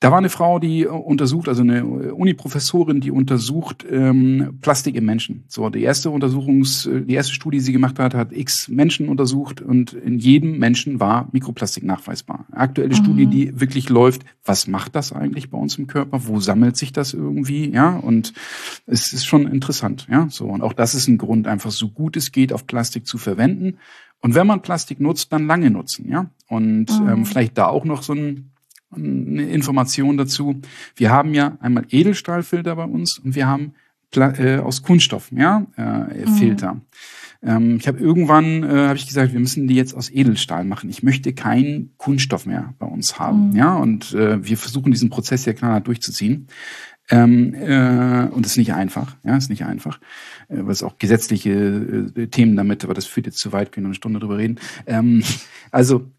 Da war eine Frau, die untersucht, also eine Uni-Professorin, die untersucht ähm, Plastik im Menschen. So, die erste Untersuchungs, die erste Studie, die sie gemacht hat, hat x Menschen untersucht und in jedem Menschen war Mikroplastik nachweisbar. Aktuelle mhm. Studie, die wirklich läuft, was macht das eigentlich bei uns im Körper? Wo sammelt sich das irgendwie? Ja, und es ist schon interessant, ja. So, und auch das ist ein Grund, einfach so gut es geht, auf Plastik zu verwenden. Und wenn man Plastik nutzt, dann lange nutzen, ja. Und mhm. ähm, vielleicht da auch noch so ein eine Information dazu. Wir haben ja einmal Edelstahlfilter bei uns und wir haben Pla äh, aus Kunststoff, ja, äh, mhm. Filter. Ähm, ich habe irgendwann äh, habe ich gesagt, wir müssen die jetzt aus Edelstahl machen. Ich möchte keinen Kunststoff mehr bei uns haben, mhm. ja, und äh, wir versuchen diesen Prozess ja klar durchzuziehen. Ähm, äh, und das ist nicht einfach, ja, ist nicht einfach, äh, weil es auch gesetzliche äh, Themen damit, aber das führt jetzt zu weit, können wir eine Stunde drüber reden. Ähm, [LAUGHS] also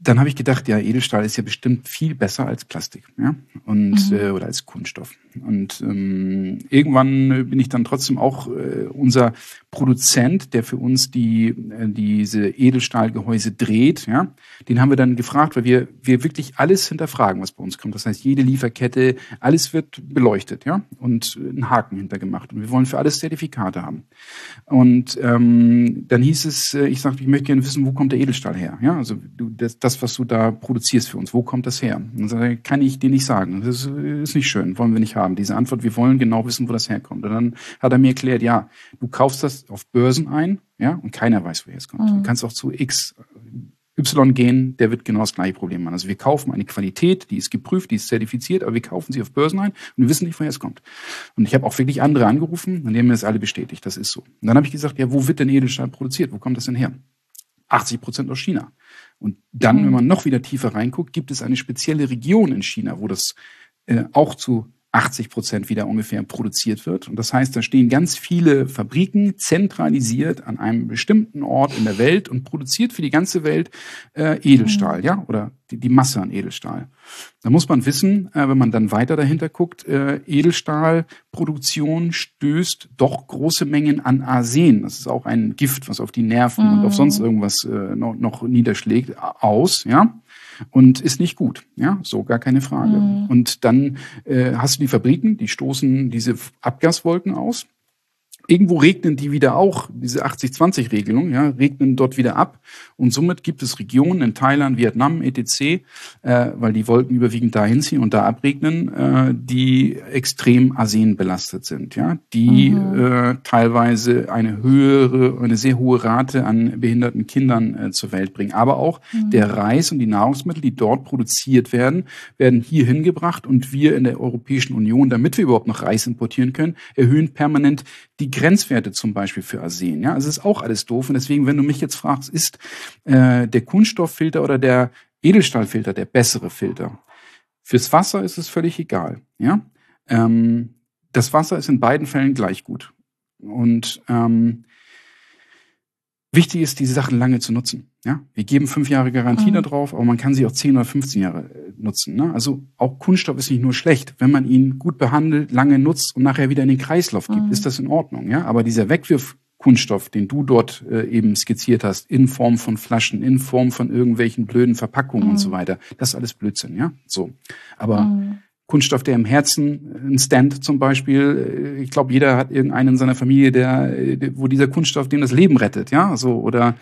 dann habe ich gedacht, ja, Edelstahl ist ja bestimmt viel besser als Plastik, ja, und mhm. äh, oder als Kunststoff. Und ähm, irgendwann bin ich dann trotzdem auch äh, unser Produzent, der für uns die äh, diese Edelstahlgehäuse dreht, ja, den haben wir dann gefragt, weil wir wir wirklich alles hinterfragen, was bei uns kommt. Das heißt, jede Lieferkette, alles wird beleuchtet, ja, und einen Haken hintergemacht. Und wir wollen für alles Zertifikate haben. Und ähm, dann hieß es, äh, ich sagte, ich möchte gerne wissen, wo kommt der Edelstahl her, ja, also du, das, das was du da produzierst für uns, wo kommt das her? Und dann kann ich dir nicht sagen. Das ist nicht schön, wollen wir nicht haben. Diese Antwort, wir wollen genau wissen, wo das herkommt. Und dann hat er mir erklärt, ja, du kaufst das auf Börsen ein, ja, und keiner weiß, woher es kommt. Mhm. Du kannst auch zu X, Y gehen, der wird genau das gleiche Problem haben. Also wir kaufen eine Qualität, die ist geprüft, die ist zertifiziert, aber wir kaufen sie auf Börsen ein und wir wissen nicht, woher es kommt. Und ich habe auch wirklich andere angerufen und die haben mir das alle bestätigt, das ist so. Und dann habe ich gesagt, ja, wo wird denn Edelstahl produziert? Wo kommt das denn her? 80 Prozent aus China. Und dann, mhm. wenn man noch wieder tiefer reinguckt, gibt es eine spezielle Region in China, wo das äh, auch zu 80 Prozent wieder ungefähr produziert wird. Und das heißt, da stehen ganz viele Fabriken zentralisiert an einem bestimmten Ort in der Welt und produziert für die ganze Welt äh, Edelstahl, mhm. ja, oder die, die Masse an Edelstahl. Da muss man wissen, äh, wenn man dann weiter dahinter guckt, äh, Edelstahlproduktion stößt doch große Mengen an Arsen. Das ist auch ein Gift, was auf die Nerven mhm. und auf sonst mhm. irgendwas äh, noch, noch niederschlägt, aus, ja und ist nicht gut. Ja, so gar keine Frage. Mhm. Und dann äh, hast du die Fabriken, die stoßen diese Abgaswolken aus. Irgendwo regnen die wieder auch, diese 80-20-Regelung, ja, regnen dort wieder ab. Und somit gibt es Regionen in Thailand, Vietnam, etc., äh, weil die Wolken überwiegend dahin ziehen und da abregnen, äh, die extrem arsenbelastet sind, ja, die mhm. äh, teilweise eine höhere, eine sehr hohe Rate an behinderten Kindern äh, zur Welt bringen. Aber auch mhm. der Reis und die Nahrungsmittel, die dort produziert werden, werden hier hingebracht und wir in der Europäischen Union, damit wir überhaupt noch Reis importieren können, erhöhen permanent die Grenzwerte zum Beispiel für Arsen. Ja, also es ist auch alles doof. Und deswegen, wenn du mich jetzt fragst, ist äh, der Kunststofffilter oder der Edelstahlfilter der bessere Filter? Fürs Wasser ist es völlig egal. Ja, ähm, das Wasser ist in beiden Fällen gleich gut. Und ähm, Wichtig ist, diese Sachen lange zu nutzen. Ja, wir geben fünf Jahre Garantie mhm. darauf, aber man kann sie auch zehn oder 15 Jahre äh, nutzen. Ne? Also auch Kunststoff ist nicht nur schlecht. Wenn man ihn gut behandelt, lange nutzt und nachher wieder in den Kreislauf gibt, mhm. ist das in Ordnung. Ja, aber dieser Wegwirfkunststoff, den du dort äh, eben skizziert hast, in Form von Flaschen, in Form von irgendwelchen blöden Verpackungen mhm. und so weiter, das ist alles Blödsinn. Ja, so. Aber mhm. Kunststoff, der im Herzen, ein Stand zum Beispiel. Ich glaube, jeder hat irgendeinen in seiner Familie, der, wo dieser Kunststoff dem das Leben rettet, ja, so oder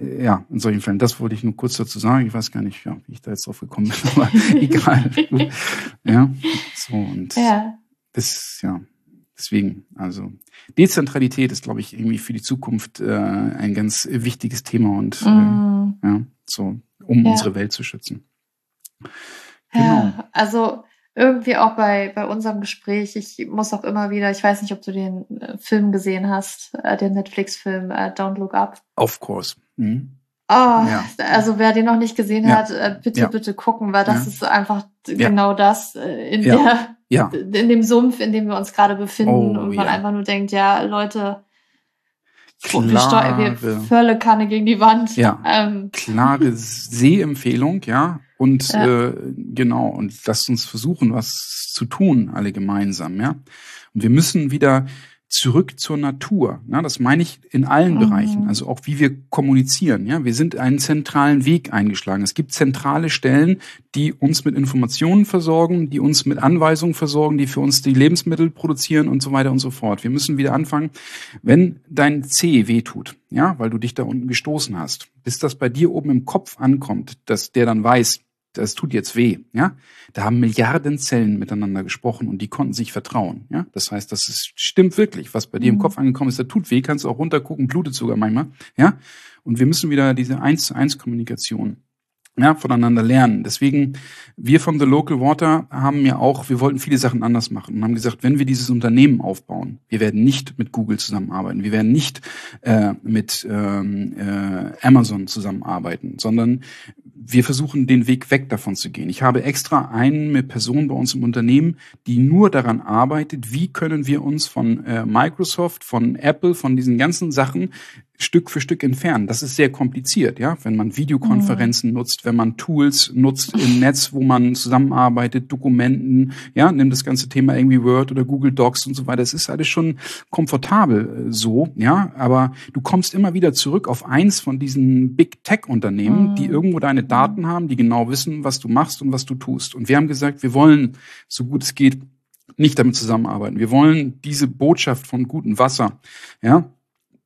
ja, in solchen Fällen. Das wollte ich nur kurz dazu sagen. Ich weiß gar nicht, ja, wie ich da jetzt drauf gekommen bin, [LAUGHS] aber [LAUGHS] egal. ja, so und ja. das, ja, deswegen, also Dezentralität ist, glaube ich, irgendwie für die Zukunft äh, ein ganz wichtiges Thema und mm. äh, ja, so um ja. unsere Welt zu schützen. Genau. Ja, also irgendwie auch bei, bei unserem Gespräch, ich muss auch immer wieder, ich weiß nicht, ob du den äh, Film gesehen hast, äh, den Netflix-Film äh, Don't Look Up. Of course. Mhm. Oh, ja. also wer den noch nicht gesehen ja. hat, bitte, ja. bitte gucken, weil das ist einfach genau das in der, in dem Sumpf, in dem wir uns gerade befinden oh, und man einfach nur denkt, ja, Leute, Klare, wir, wir Völle Kanne gegen die Wand. Ja, ähm. klare [LAUGHS] Sehempfehlung, ja. Und ja. äh, genau, und lasst uns versuchen, was zu tun, alle gemeinsam, ja. Und wir müssen wieder zurück zur Natur. Ja, das meine ich in allen mhm. Bereichen, also auch wie wir kommunizieren. Ja, wir sind einen zentralen Weg eingeschlagen. Es gibt zentrale Stellen, die uns mit Informationen versorgen, die uns mit Anweisungen versorgen, die für uns die Lebensmittel produzieren und so weiter und so fort. Wir müssen wieder anfangen, wenn dein C wehtut, ja, weil du dich da unten gestoßen hast, bis das bei dir oben im Kopf ankommt, dass der dann weiß, das tut jetzt weh, ja. Da haben Milliarden Zellen miteinander gesprochen und die konnten sich vertrauen, ja. Das heißt, das ist, stimmt wirklich, was bei dir im mhm. Kopf angekommen ist, da tut weh, kannst auch runtergucken, blutet sogar manchmal, ja. Und wir müssen wieder diese eins zu eins Kommunikation ja, voneinander lernen. Deswegen, wir von The Local Water haben ja auch, wir wollten viele Sachen anders machen und haben gesagt, wenn wir dieses Unternehmen aufbauen, wir werden nicht mit Google zusammenarbeiten, wir werden nicht äh, mit ähm, äh, Amazon zusammenarbeiten, sondern wir versuchen den Weg weg davon zu gehen. Ich habe extra eine Person bei uns im Unternehmen, die nur daran arbeitet, wie können wir uns von äh, Microsoft, von Apple, von diesen ganzen Sachen Stück für Stück entfernen. Das ist sehr kompliziert, ja. Wenn man Videokonferenzen mhm. nutzt, wenn man Tools nutzt im Netz, wo man zusammenarbeitet, Dokumenten, ja, nimm das ganze Thema irgendwie Word oder Google Docs und so weiter. Es ist alles schon komfortabel äh, so, ja. Aber du kommst immer wieder zurück auf eins von diesen Big Tech Unternehmen, mhm. die irgendwo deine Daten mhm. haben, die genau wissen, was du machst und was du tust. Und wir haben gesagt, wir wollen, so gut es geht, nicht damit zusammenarbeiten. Wir wollen diese Botschaft von gutem Wasser, ja,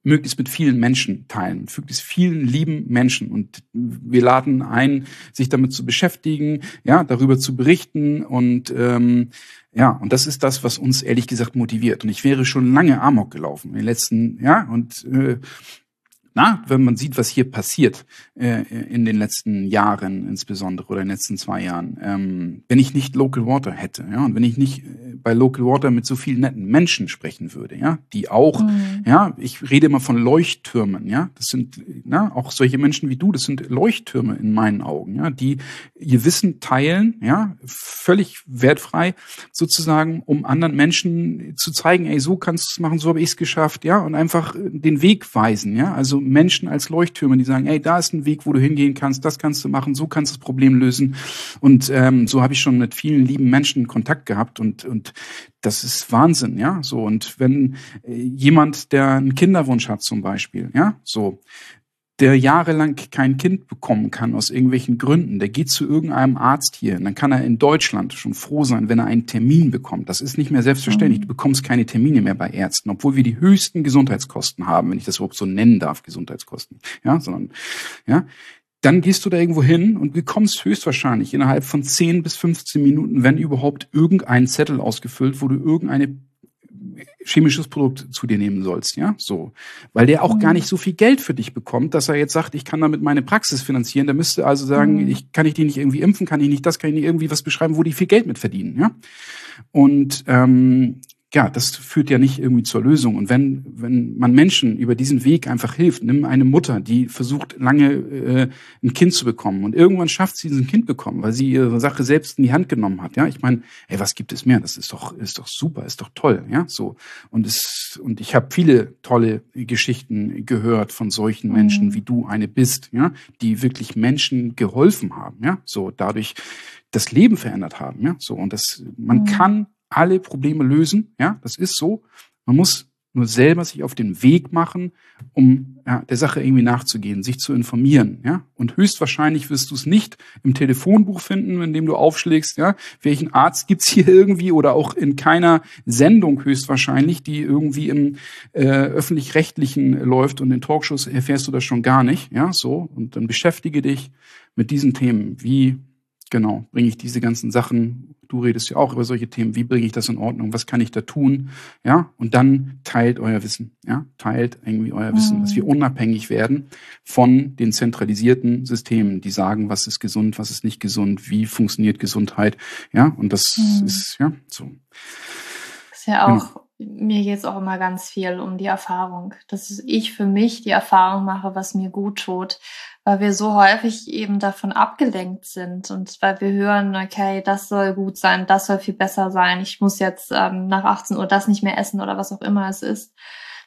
möglichst mit vielen Menschen teilen, möglichst vielen lieben Menschen. Und wir laden ein, sich damit zu beschäftigen, ja, darüber zu berichten und ähm, ja, und das ist das, was uns ehrlich gesagt motiviert. Und ich wäre schon lange Amok gelaufen in den letzten, ja, und äh, na, wenn man sieht, was hier passiert äh, in den letzten Jahren insbesondere oder in den letzten zwei Jahren, ähm, wenn ich nicht Local Water hätte, ja, und wenn ich nicht äh, bei Local Water mit so vielen netten Menschen sprechen würde, ja, die auch, mhm. ja, ich rede immer von Leuchttürmen, ja, das sind, na, auch solche Menschen wie du, das sind Leuchttürme in meinen Augen, ja, die ihr Wissen teilen, ja, völlig wertfrei sozusagen, um anderen Menschen zu zeigen, ey, so kannst du es machen, so habe ich es geschafft, ja, und einfach den Weg weisen, ja, also Menschen als Leuchttürme, die sagen, ey, da ist ein Weg, wo du hingehen kannst, das kannst du machen, so kannst du das Problem lösen. Und ähm, so habe ich schon mit vielen lieben Menschen Kontakt gehabt und, und das ist Wahnsinn, ja. So, und wenn äh, jemand, der einen Kinderwunsch hat zum Beispiel, ja, so, der jahrelang kein Kind bekommen kann aus irgendwelchen Gründen, der geht zu irgendeinem Arzt hier, und dann kann er in Deutschland schon froh sein, wenn er einen Termin bekommt. Das ist nicht mehr selbstverständlich. Mhm. Du bekommst keine Termine mehr bei Ärzten, obwohl wir die höchsten Gesundheitskosten haben, wenn ich das überhaupt so nennen darf, Gesundheitskosten. Ja, sondern, ja. Dann gehst du da irgendwo hin und bekommst höchstwahrscheinlich innerhalb von 10 bis 15 Minuten, wenn überhaupt, irgendeinen Zettel ausgefüllt, wo du irgendeine chemisches Produkt zu dir nehmen sollst, ja, so, weil der auch mhm. gar nicht so viel Geld für dich bekommt, dass er jetzt sagt, ich kann damit meine Praxis finanzieren. Der müsste also sagen, mhm. ich kann ich die nicht irgendwie impfen, kann ich nicht das, kann ich nicht irgendwie was beschreiben, wo die viel Geld mit verdienen, ja. Und ähm, ja, das führt ja nicht irgendwie zur Lösung. Und wenn, wenn man Menschen über diesen Weg einfach hilft, nimm eine Mutter, die versucht, lange äh, ein Kind zu bekommen und irgendwann schafft sie ein Kind bekommen, weil sie ihre Sache selbst in die Hand genommen hat. Ja, ich meine, ey, was gibt es mehr? Das ist doch, ist doch super, ist doch toll. Ja, so. Und es, und ich habe viele tolle Geschichten gehört von solchen Menschen, mhm. wie du eine bist, ja, die wirklich Menschen geholfen haben, ja, so dadurch das Leben verändert haben, ja, so. Und das, man mhm. kann alle Probleme lösen. Ja, das ist so. Man muss nur selber sich auf den Weg machen, um ja, der Sache irgendwie nachzugehen, sich zu informieren. Ja? Und höchstwahrscheinlich wirst du es nicht im Telefonbuch finden, in dem du aufschlägst, ja, welchen Arzt gibt's hier [LAUGHS] irgendwie oder auch in keiner Sendung höchstwahrscheinlich, die irgendwie im äh, öffentlich-rechtlichen läuft und in Talkshows erfährst du das schon gar nicht. Ja, so. Und dann beschäftige dich mit diesen Themen. Wie genau bringe ich diese ganzen Sachen Du redest ja auch über solche Themen. Wie bringe ich das in Ordnung? Was kann ich da tun? Ja, und dann teilt euer Wissen. Ja, teilt irgendwie euer Wissen, dass wir mhm. unabhängig werden von den zentralisierten Systemen, die sagen, was ist gesund, was ist nicht gesund, wie funktioniert Gesundheit. Ja, und das mhm. ist ja so. Das ist ja auch, genau. mir geht es auch immer ganz viel um die Erfahrung, dass ich für mich die Erfahrung mache, was mir gut tut weil wir so häufig eben davon abgelenkt sind und weil wir hören, okay, das soll gut sein, das soll viel besser sein, ich muss jetzt ähm, nach 18 Uhr das nicht mehr essen oder was auch immer es ist,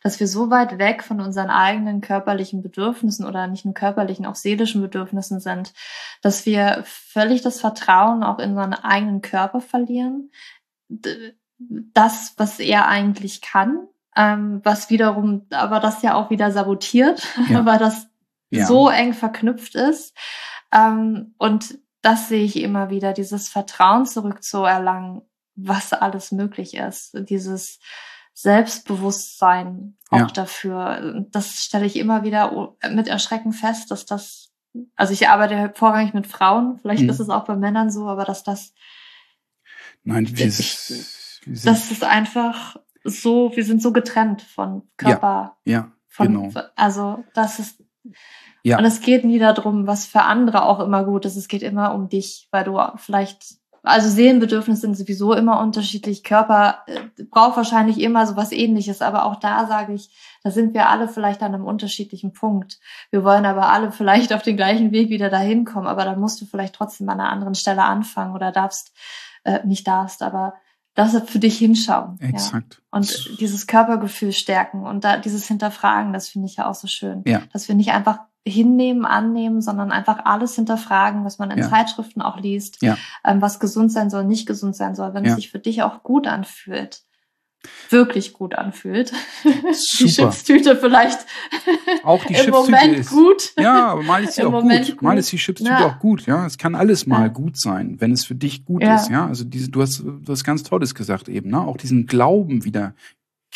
dass wir so weit weg von unseren eigenen körperlichen Bedürfnissen oder nicht nur körperlichen, auch seelischen Bedürfnissen sind, dass wir völlig das Vertrauen auch in unseren eigenen Körper verlieren, das, was er eigentlich kann, ähm, was wiederum, aber das ja auch wieder sabotiert, ja. [LAUGHS] weil das ja. so eng verknüpft ist. Ähm, und das sehe ich immer wieder, dieses Vertrauen zurückzuerlangen, was alles möglich ist, dieses Selbstbewusstsein auch ja. dafür. Das stelle ich immer wieder mit Erschrecken fest, dass das, also ich arbeite vorrangig mit Frauen, vielleicht mhm. ist es auch bei Männern so, aber dass das, nein, wir, ich, das ist einfach so, wir sind so getrennt von Körper. Ja, ja von, genau. Also das ist ja. Und es geht nie darum, was für andere auch immer gut ist. Es geht immer um dich, weil du vielleicht, also Seelenbedürfnisse sind sowieso immer unterschiedlich. Körper äh, braucht wahrscheinlich immer so was ähnliches. Aber auch da sage ich, da sind wir alle vielleicht an einem unterschiedlichen Punkt. Wir wollen aber alle vielleicht auf den gleichen Weg wieder dahin kommen. Aber dann musst du vielleicht trotzdem an einer anderen Stelle anfangen oder darfst, äh, nicht darfst, aber das für dich hinschauen. Exakt. Ja. Und dieses Körpergefühl stärken und da dieses Hinterfragen, das finde ich ja auch so schön. Ja. Dass wir nicht einfach hinnehmen, annehmen, sondern einfach alles hinterfragen, was man in Ja. Zeitschriften auch liest, Ja. ähm, was gesund sein soll, nicht gesund sein soll, wenn es sich für dich auch gut anfühlt. Wirklich gut anfühlt. [LAUGHS] Die Super. Chipstüte vielleicht Auch die im Chipstüte Moment ist. gut. Ja, aber mal ist sie Im auch Moment gut. gut. Mal ist die Chipstüte Ja. auch gut. Ja, es kann alles mal Ja. gut sein, wenn es für dich gut Ja. ist. Ja, also diese, du hast du hast ganz Tolles gesagt eben. Ne? Auch diesen Glauben wieder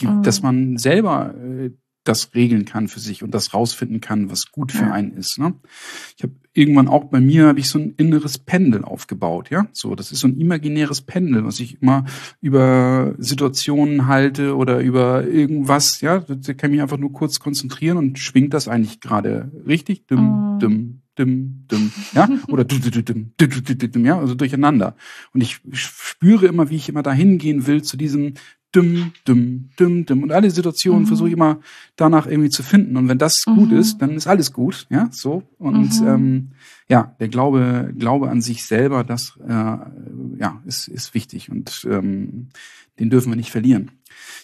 Mhm. dass man selber äh, das regeln kann für sich und das rausfinden kann, was gut für einen ist. Ne? Ich habe irgendwann auch bei mir habe ich so ein inneres Pendel aufgebaut. Ja, so das ist so ein imaginäres Pendel, was ich immer über Situationen halte oder über irgendwas. Ja, da kann ich mich einfach nur kurz konzentrieren und schwingt das eigentlich gerade richtig. Dum, Mhm. dum, dum, dum, ja, oder du, du, du, dum, ja, also durcheinander. Und ich spüre immer, wie ich immer dahin gehen will zu diesem dum, dum, dum, dum. Und alle Situationen Mhm. versuche ich immer danach irgendwie zu finden. Und wenn das gut Mhm. ist, dann ist alles gut, ja, so. Und Mhm. ähm, ja, der Glaube, Glaube an sich selber, das äh, ja, ist, ist wichtig und ähm, den dürfen wir nicht verlieren.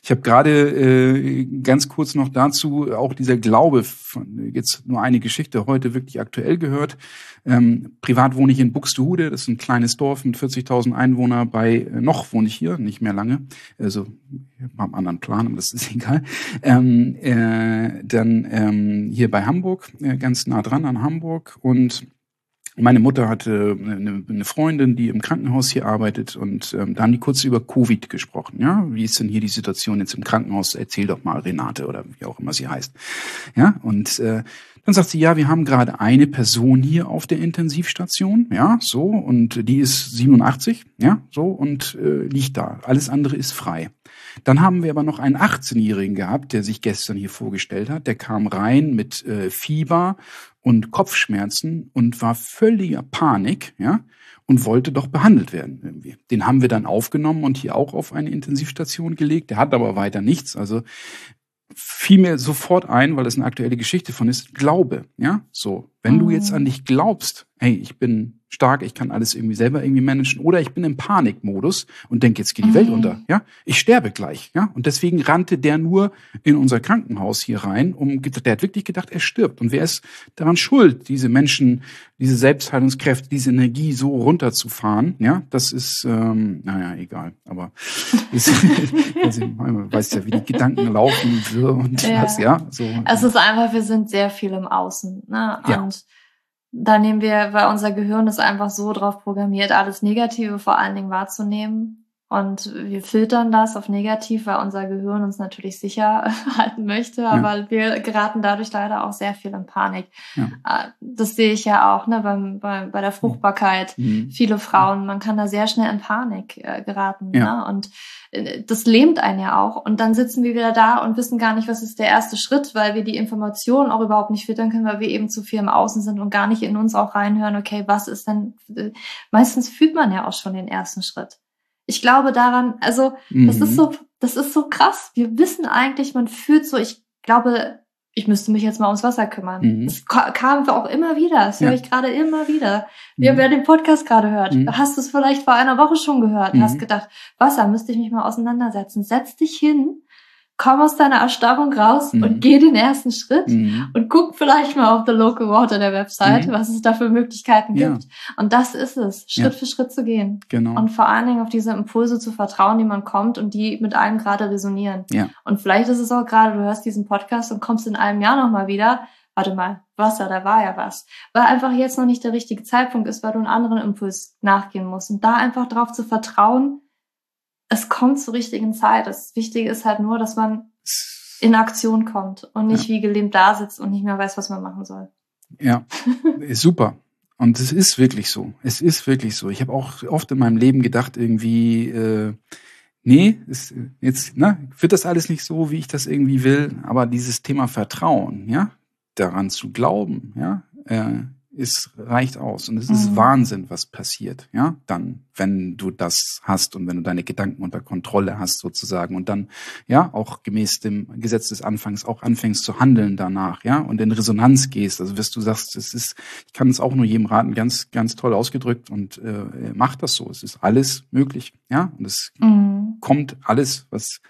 Ich habe gerade äh, ganz kurz noch dazu auch dieser Glaube von jetzt nur eine Geschichte heute wirklich aktuell gehört. Ähm, privat wohne ich in Buxtehude, das ist ein kleines Dorf mit 40.000 Einwohnern. Bei äh, noch wohne ich hier, nicht mehr lange, also beim anderen Plan, aber das ist [LAUGHS] egal. Ähm, äh, dann ähm, hier bei Hamburg, äh, ganz nah dran an Hamburg und meine Mutter hatte eine, eine Freundin, die im Krankenhaus hier arbeitet und ähm, da haben die kurz über Covid gesprochen. Ja, wie ist denn hier die Situation jetzt im Krankenhaus? Erzähl doch mal Renate oder wie auch immer sie heißt. Ja, und äh, dann sagt sie, ja, wir haben gerade eine Person hier auf der Intensivstation, ja, so, und die ist 87, ja, so, und äh, liegt da. Alles andere ist frei. Dann haben wir aber noch einen 18-Jährigen gehabt, der sich gestern hier vorgestellt hat. Der kam rein mit äh, Fieber und Kopfschmerzen und war völliger Panik, ja, und wollte doch behandelt werden irgendwie. Den haben wir dann aufgenommen und hier auch auf eine Intensivstation gelegt. Der hat aber weiter nichts. Also fiel mir sofort ein, weil das eine aktuelle Geschichte von ist, Glaube, ja, so. Wenn du jetzt an dich glaubst, hey, ich bin stark, ich kann alles irgendwie selber irgendwie managen, oder ich bin im Panikmodus und denke, jetzt geht die Welt Mhm. unter, ja, ich sterbe gleich, ja, und deswegen rannte der nur in unser Krankenhaus hier rein, um, der hat wirklich gedacht, er stirbt. Und wer ist daran schuld, diese Menschen, diese Selbstheilungskräfte, diese Energie so runterzufahren, ja, das ist, ähm, naja, egal, aber [LAUGHS] ist, [LAUGHS] also, man weiß ja, wie die Gedanken laufen und Ja. was, ja, so. Es ist einfach, wir sind sehr viel im Außen. Ne? Ja. Und da nehmen wir, weil unser Gehirn ist einfach so drauf programmiert, alles Negative vor allen Dingen wahrzunehmen. Und wir filtern das auf negativ, weil unser Gehirn uns natürlich sicher [LAUGHS] halten möchte, aber wir geraten dadurch leider auch sehr viel in Panik. Ja. Äh, Das sehe ich ja auch ne, beim, bei, bei der Fruchtbarkeit. Mhm. Viele Frauen, man kann da sehr schnell in Panik äh, geraten. Ja. Ne? Und äh, das lähmt einen ja auch. Und dann sitzen wir wieder da und wissen gar nicht, was ist der erste Schritt, weil wir die Informationen auch überhaupt nicht filtern können, weil wir eben zu viel im Außen sind und gar nicht in uns auch reinhören, okay, was ist denn, äh, meistens fühlt man ja auch schon den ersten Schritt. Ich glaube daran, also das Mhm. ist so, das ist so krass. Wir wissen eigentlich, man fühlt so, ich glaube, ich müsste mich jetzt mal ums Wasser kümmern. Mhm. Das ka- kam auch immer wieder. Das höre Ja. ich gerade immer wieder. Mhm. wer den Podcast gerade hört, Mhm. hast du es vielleicht vor einer Woche schon gehört, Mhm. hast gedacht, Wasser, müsste ich mich mal auseinandersetzen. Setz dich hin, komm aus deiner Erstarrung raus mhm. und geh den ersten Schritt mhm. und guck vielleicht mal auf der Local Water der Website, mhm. was es da für Möglichkeiten ja. gibt. Und das ist es, Schritt ja. für Schritt zu gehen. Genau. Und vor allen Dingen auf diese Impulse zu vertrauen, die man kommt und die mit einem gerade resonieren. Ja. Und vielleicht ist es auch gerade, du hörst diesen Podcast und kommst in einem Jahr nochmal wieder. Warte mal, Wasser, da war ja was. Weil einfach jetzt noch nicht der richtige Zeitpunkt ist, weil du einen anderen Impuls nachgehen musst. Und da einfach drauf zu vertrauen, es kommt zur richtigen Zeit. Das Wichtige ist halt nur, dass man in Aktion kommt und nicht ja. wie gelähmt da sitzt und nicht mehr weiß, was man machen soll. Ja, [LAUGHS] ist super. Und es ist wirklich so. Es ist wirklich so. Ich habe auch oft in meinem Leben gedacht, irgendwie, äh, nee, ist, jetzt ne, wird das alles nicht so, wie ich das irgendwie will. Aber dieses Thema Vertrauen, ja, daran zu glauben, ja, äh, es reicht aus. Und es ist mhm. Wahnsinn, was passiert, ja, dann, wenn du das hast und wenn du deine Gedanken unter Kontrolle hast, sozusagen, und dann, ja, auch gemäß dem Gesetz des Anfangs auch anfängst zu handeln danach, ja, und in Resonanz gehst. Also, wirst du sagst, es ist, ich kann es auch nur jedem raten, ganz, ganz toll ausgedrückt und äh, mach das so. Es ist alles möglich, ja, und es mhm. kommt alles, was,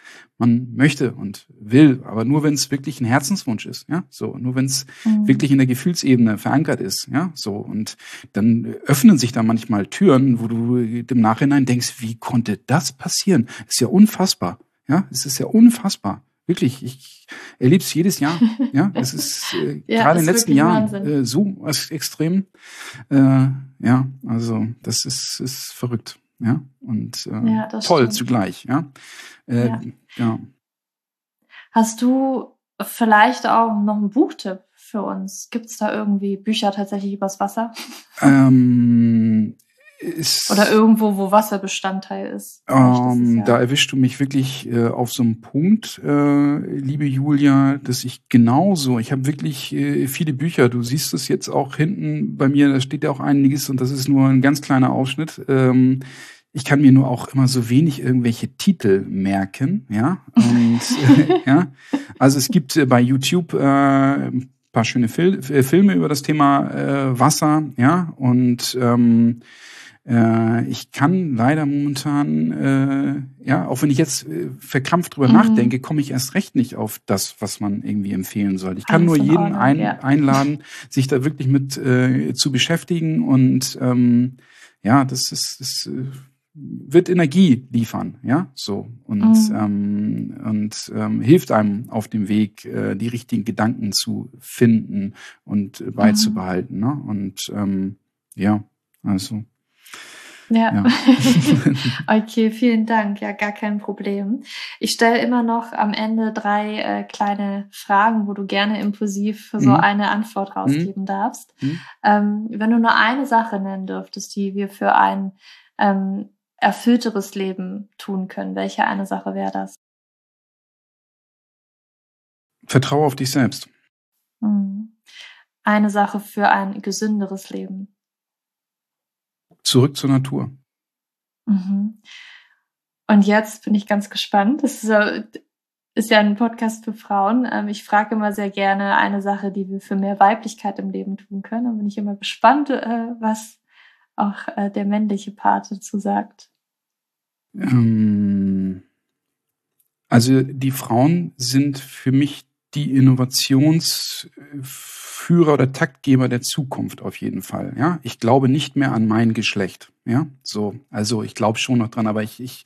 man möchte und will, aber nur wenn es wirklich ein Herzenswunsch ist, ja, so, nur wenn es mhm. wirklich in der Gefühlsebene verankert ist, ja, so, und dann öffnen sich da manchmal Türen, wo du im Nachhinein denkst, wie konnte das passieren? ist ja unfassbar, ja, es ist ja unfassbar. Wirklich, ich erlebe es jedes Jahr. [LAUGHS] Ja, es ist äh, ja, gerade in den letzten Jahren äh, so extrem. Äh, ja, also das ist, ist verrückt ja, und äh, ja, toll stimmt. zugleich, ja. Äh, ja. ja. Hast du vielleicht auch noch einen Buchtipp für uns? Gibt es da irgendwie Bücher tatsächlich übers Wasser? Ähm, Oder irgendwo, wo Wasser Bestandteil ist. Ähm, ja. Da erwischst du mich wirklich äh, auf so einem Punkt, äh, liebe Julia, dass ich genauso, ich habe wirklich äh, viele Bücher, du siehst es jetzt auch hinten bei mir, da steht ja auch einiges und das ist nur ein ganz kleiner Ausschnitt. Ähm, ich kann mir nur auch immer so wenig irgendwelche Titel merken, ja. Und [LAUGHS] äh, ja, also es gibt äh, bei YouTube äh, ein paar schöne Fil Filme über das Thema Wasser, ja. Und ähm, äh, ich kann leider momentan, äh, ja, auch wenn ich jetzt äh, verkrampft drüber mhm. nachdenke, komme ich erst recht nicht auf das, was man irgendwie empfehlen soll. Ich kann Alles nur jeden Ordnung, ein, ja. einladen, sich da wirklich mit äh, zu beschäftigen und ähm, ja, das ist, das, äh, wird Energie liefern, ja, so und mhm. ähm, und ähm, hilft einem auf dem Weg, äh, die richtigen Gedanken zu finden und beizubehalten, mhm. ne? Und ähm, ja, also ja. ja. [LAUGHS] okay, vielen Dank. Ja, gar kein Problem. Ich stelle immer noch am Ende drei äh, kleine Fragen, wo du gerne impulsiv für so mhm. eine Antwort mhm. rausgeben mhm. darfst. Mhm. Ähm, wenn du nur eine Sache nennen dürftest, die wir für ein ähm, erfüllteres Leben tun können? Welche eine Sache wäre das? Vertraue auf dich selbst. Hm. Eine Sache für ein gesünderes Leben. Zurück zur Natur. Mhm. Und jetzt bin ich ganz gespannt. Das ist ja, ist ja ein Podcast für Frauen. Ähm, ich frage immer sehr gerne eine Sache, die wir für mehr Weiblichkeit im Leben tun können. Da bin ich immer gespannt, äh, was auch äh, der männliche Part dazu sagt. Ähm, also die Frauen sind für mich die Innovationsführer oder Taktgeber der Zukunft auf jeden Fall. Ja, ich glaube nicht mehr an mein Geschlecht. Ja, so, also ich glaube schon noch dran, aber ich, ich,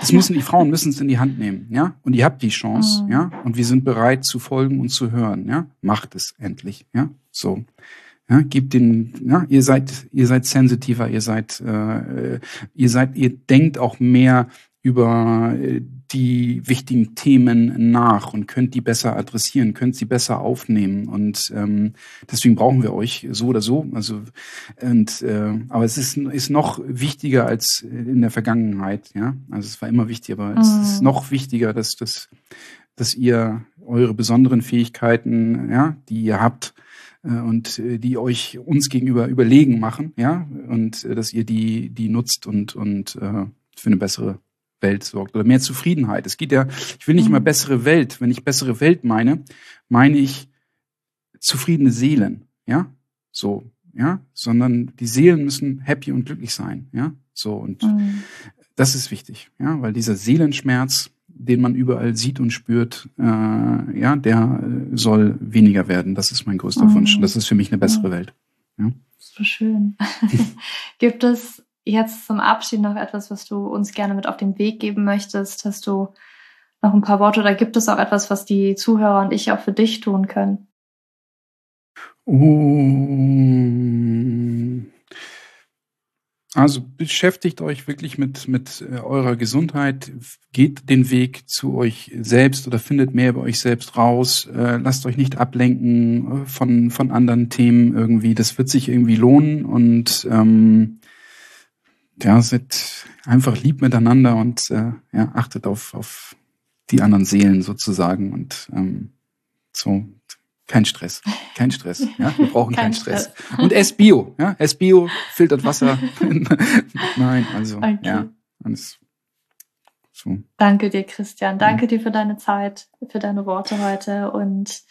das müssen die Frauen müssen es in die Hand nehmen. Ja, und ihr habt die Chance. Mhm. Ja, und wir sind bereit zu folgen und zu hören. Ja, macht es endlich. Ja, so. Ja, gebt den, ja, ihr seid, ihr seid sensitiver, ihr seid, äh, ihr seid, ihr denkt auch mehr über äh, die wichtigen Themen nach und könnt die besser adressieren, könnt sie besser aufnehmen und ähm, deswegen brauchen wir euch so oder so. Also und äh, aber es ist ist noch wichtiger als in der Vergangenheit, ja. Also es war immer wichtig, aber mhm. es ist mhm. noch wichtiger, dass dass dass ihr eure besonderen Fähigkeiten, ja, die ihr habt, äh, und äh, die euch uns gegenüber überlegen machen, ja, und äh, dass ihr die, die nutzt und, und äh, für eine bessere Welt sorgt oder mehr Zufriedenheit. Es geht ja, ich will nicht immer mhm. bessere Welt. Wenn ich bessere Welt meine, meine ich zufriedene Seelen, ja, so, ja, sondern die Seelen müssen happy und glücklich sein, ja, so und mhm. das ist wichtig, ja, weil dieser Seelenschmerz, den man überall sieht und spürt, äh, ja, der soll weniger werden. Das ist mein größter mhm. Wunsch. Das ist für mich eine bessere. Welt. Ja. So schön. [LAUGHS] Gibt es jetzt zum Abschied noch etwas, was du uns gerne mit auf den Weg geben möchtest? Hast du noch ein paar Worte oder gibt es auch etwas, was die Zuhörer und ich auch für dich tun können? Um, also beschäftigt euch wirklich mit, mit äh, eurer Gesundheit, geht den Weg zu euch selbst oder findet mehr über euch selbst raus, äh, lasst euch nicht ablenken äh, von, von anderen Themen irgendwie. Das wird sich irgendwie lohnen und ähm, ja, seid einfach lieb miteinander und äh, ja, achtet auf, auf die anderen Seelen sozusagen und ähm, so kein Stress, kein Stress. Ja, wir brauchen keinen Stress. Stress. Und S-Bio, ja, S-Bio filtert Wasser. [LAUGHS] Nein, also okay. ja, alles so. Danke dir, Christian. Danke ja. dir für deine Zeit, für deine Worte heute und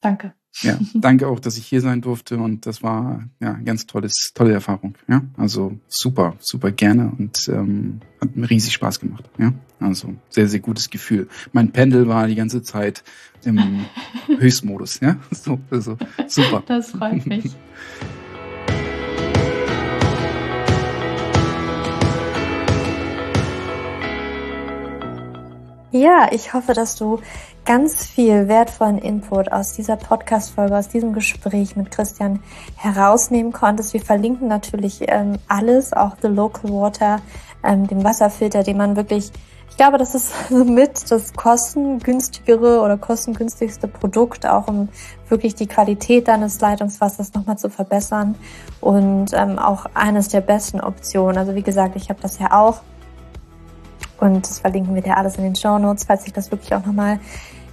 danke. Ja, [LAUGHS] danke auch, dass ich hier sein durfte und das war ja eine ganz tolles, tolle Erfahrung. Ja, also super, super gerne und ähm, hat mir riesig Spaß gemacht. Ja, also sehr, sehr gutes Gefühl. Mein Pendel war die ganze Zeit im [LAUGHS] Höchstmodus. Ja, [LAUGHS] so, also super. Das freut mich. Ja, ich hoffe, dass du ganz viel wertvollen Input aus dieser Podcast-Folge, aus diesem Gespräch mit Christian herausnehmen konntest. Wir verlinken natürlich ähm, alles, auch The Local Water, ähm, den Wasserfilter, den man wirklich, ich glaube, das ist [LAUGHS] mit das kostengünstigere oder kostengünstigste Produkt, auch um wirklich die Qualität deines Leitungswassers nochmal zu verbessern und ähm, auch eines der besten Optionen. Also wie gesagt, ich habe das ja auch und das verlinken wir dir alles in den Show Notes, falls sich das wirklich auch nochmal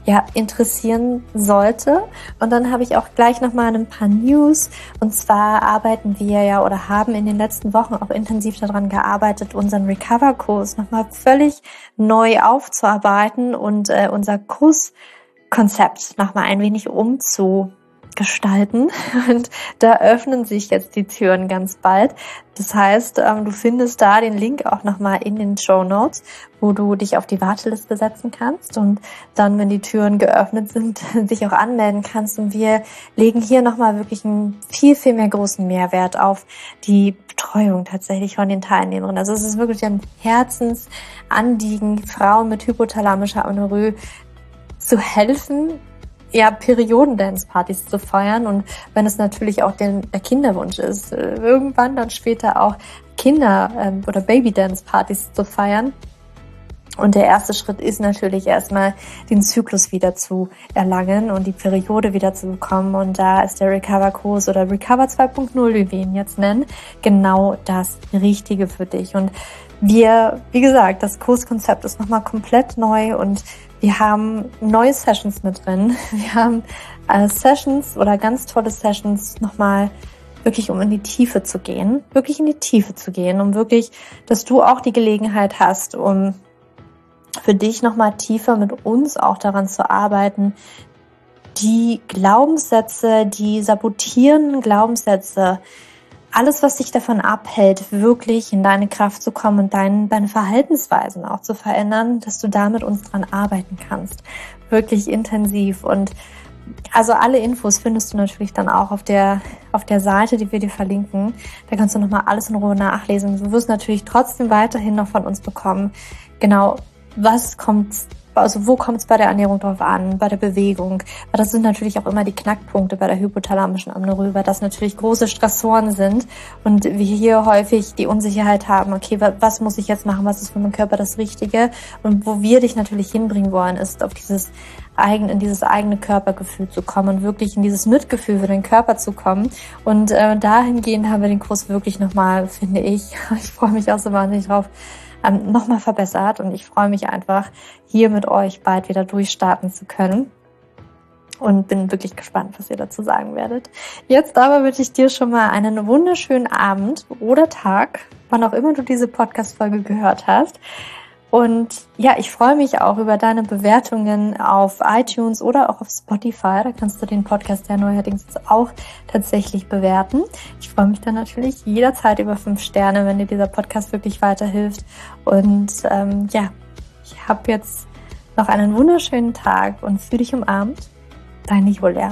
ja, interessieren sollte. Und dann habe ich auch gleich nochmal ein paar News. Und zwar arbeiten wir ja oder haben in den letzten Wochen auch intensiv daran gearbeitet, unseren Recover-Kurs nochmal völlig neu aufzuarbeiten und äh, unser Kurskonzept nochmal ein wenig umzu gestalten [LAUGHS] und da öffnen sich jetzt die Türen ganz bald. Das heißt, ähm, du findest da den Link auch nochmal in den Show Notes, wo du dich auf die Warteliste setzen kannst und dann, wenn die Türen geöffnet sind, [LAUGHS] dich auch anmelden kannst. Und wir legen hier nochmal wirklich einen viel, viel mehr großen Mehrwert auf die Betreuung tatsächlich von den Teilnehmerinnen. Also es ist wirklich ein Herzensanliegen, Frauen mit hypothalamischer Amenorrhoe zu helfen, ja, Perioden-Dance-Partys zu feiern und wenn es natürlich auch den, der Kinderwunsch ist, äh, irgendwann dann später auch Kinder- ähm, oder Baby-Dance-Partys zu feiern. Und der erste Schritt ist natürlich erstmal den Zyklus wieder zu erlangen und die Periode wieder zu bekommen. Und da ist der Recover-Kurs oder Recover 2.0, wie wir ihn jetzt nennen, genau das Richtige für dich. Und wir, wie gesagt, das Kurskonzept ist nochmal komplett neu und wir haben neue Sessions mit drin. [LAUGHS] Wir haben äh, Sessions oder ganz tolle Sessions nochmal wirklich um in die Tiefe zu gehen, wirklich in die Tiefe zu gehen, um wirklich, dass du auch die Gelegenheit hast, um für dich nochmal tiefer mit uns auch daran zu arbeiten, die Glaubenssätze, die sabotierenden Glaubenssätze, alles, was dich davon abhält, wirklich in deine Kraft zu kommen und dein, deine Verhaltensweisen auch zu verändern, dass du da mit uns dran arbeiten kannst. Wirklich intensiv. Und also alle Infos findest du natürlich dann auch auf der, auf der Seite, die wir dir verlinken. Da kannst du nochmal alles in Ruhe nachlesen. Du wirst natürlich trotzdem weiterhin noch von uns bekommen. Genau, was kommt also wo kommt es bei der Ernährung drauf an, bei der Bewegung? Weil das sind natürlich auch immer die Knackpunkte bei der hypothalamischen Amnorrhoe, weil das natürlich große Stressoren sind und wir hier häufig die Unsicherheit haben, okay, was muss ich jetzt machen, was ist für meinen Körper das Richtige? Und wo wir dich natürlich hinbringen wollen, ist auf dieses eigen, in dieses eigene Körpergefühl zu kommen und wirklich in dieses Mitgefühl für den Körper zu kommen. Und äh, dahingehend haben wir den Kurs wirklich nochmal, finde ich, [LAUGHS] ich freue mich auch so wahnsinnig drauf, ähm, nochmal verbessert und ich freue mich einfach, hier mit euch bald wieder durchstarten zu können und bin wirklich gespannt, was ihr dazu sagen werdet. Jetzt aber wünsche ich dir schon mal einen wunderschönen Abend oder Tag, wann auch immer du diese Podcast-Folge gehört hast. Und ja, ich freue mich auch über deine Bewertungen auf iTunes oder auch auf Spotify. Da kannst du den Podcast ja neuerdings auch tatsächlich bewerten. Ich freue mich dann natürlich jederzeit über fünf Sterne, wenn dir dieser Podcast wirklich weiterhilft. Und ähm, ja, ich habe jetzt noch einen wunderschönen Tag und fühl dich umarmt. Deine Julia.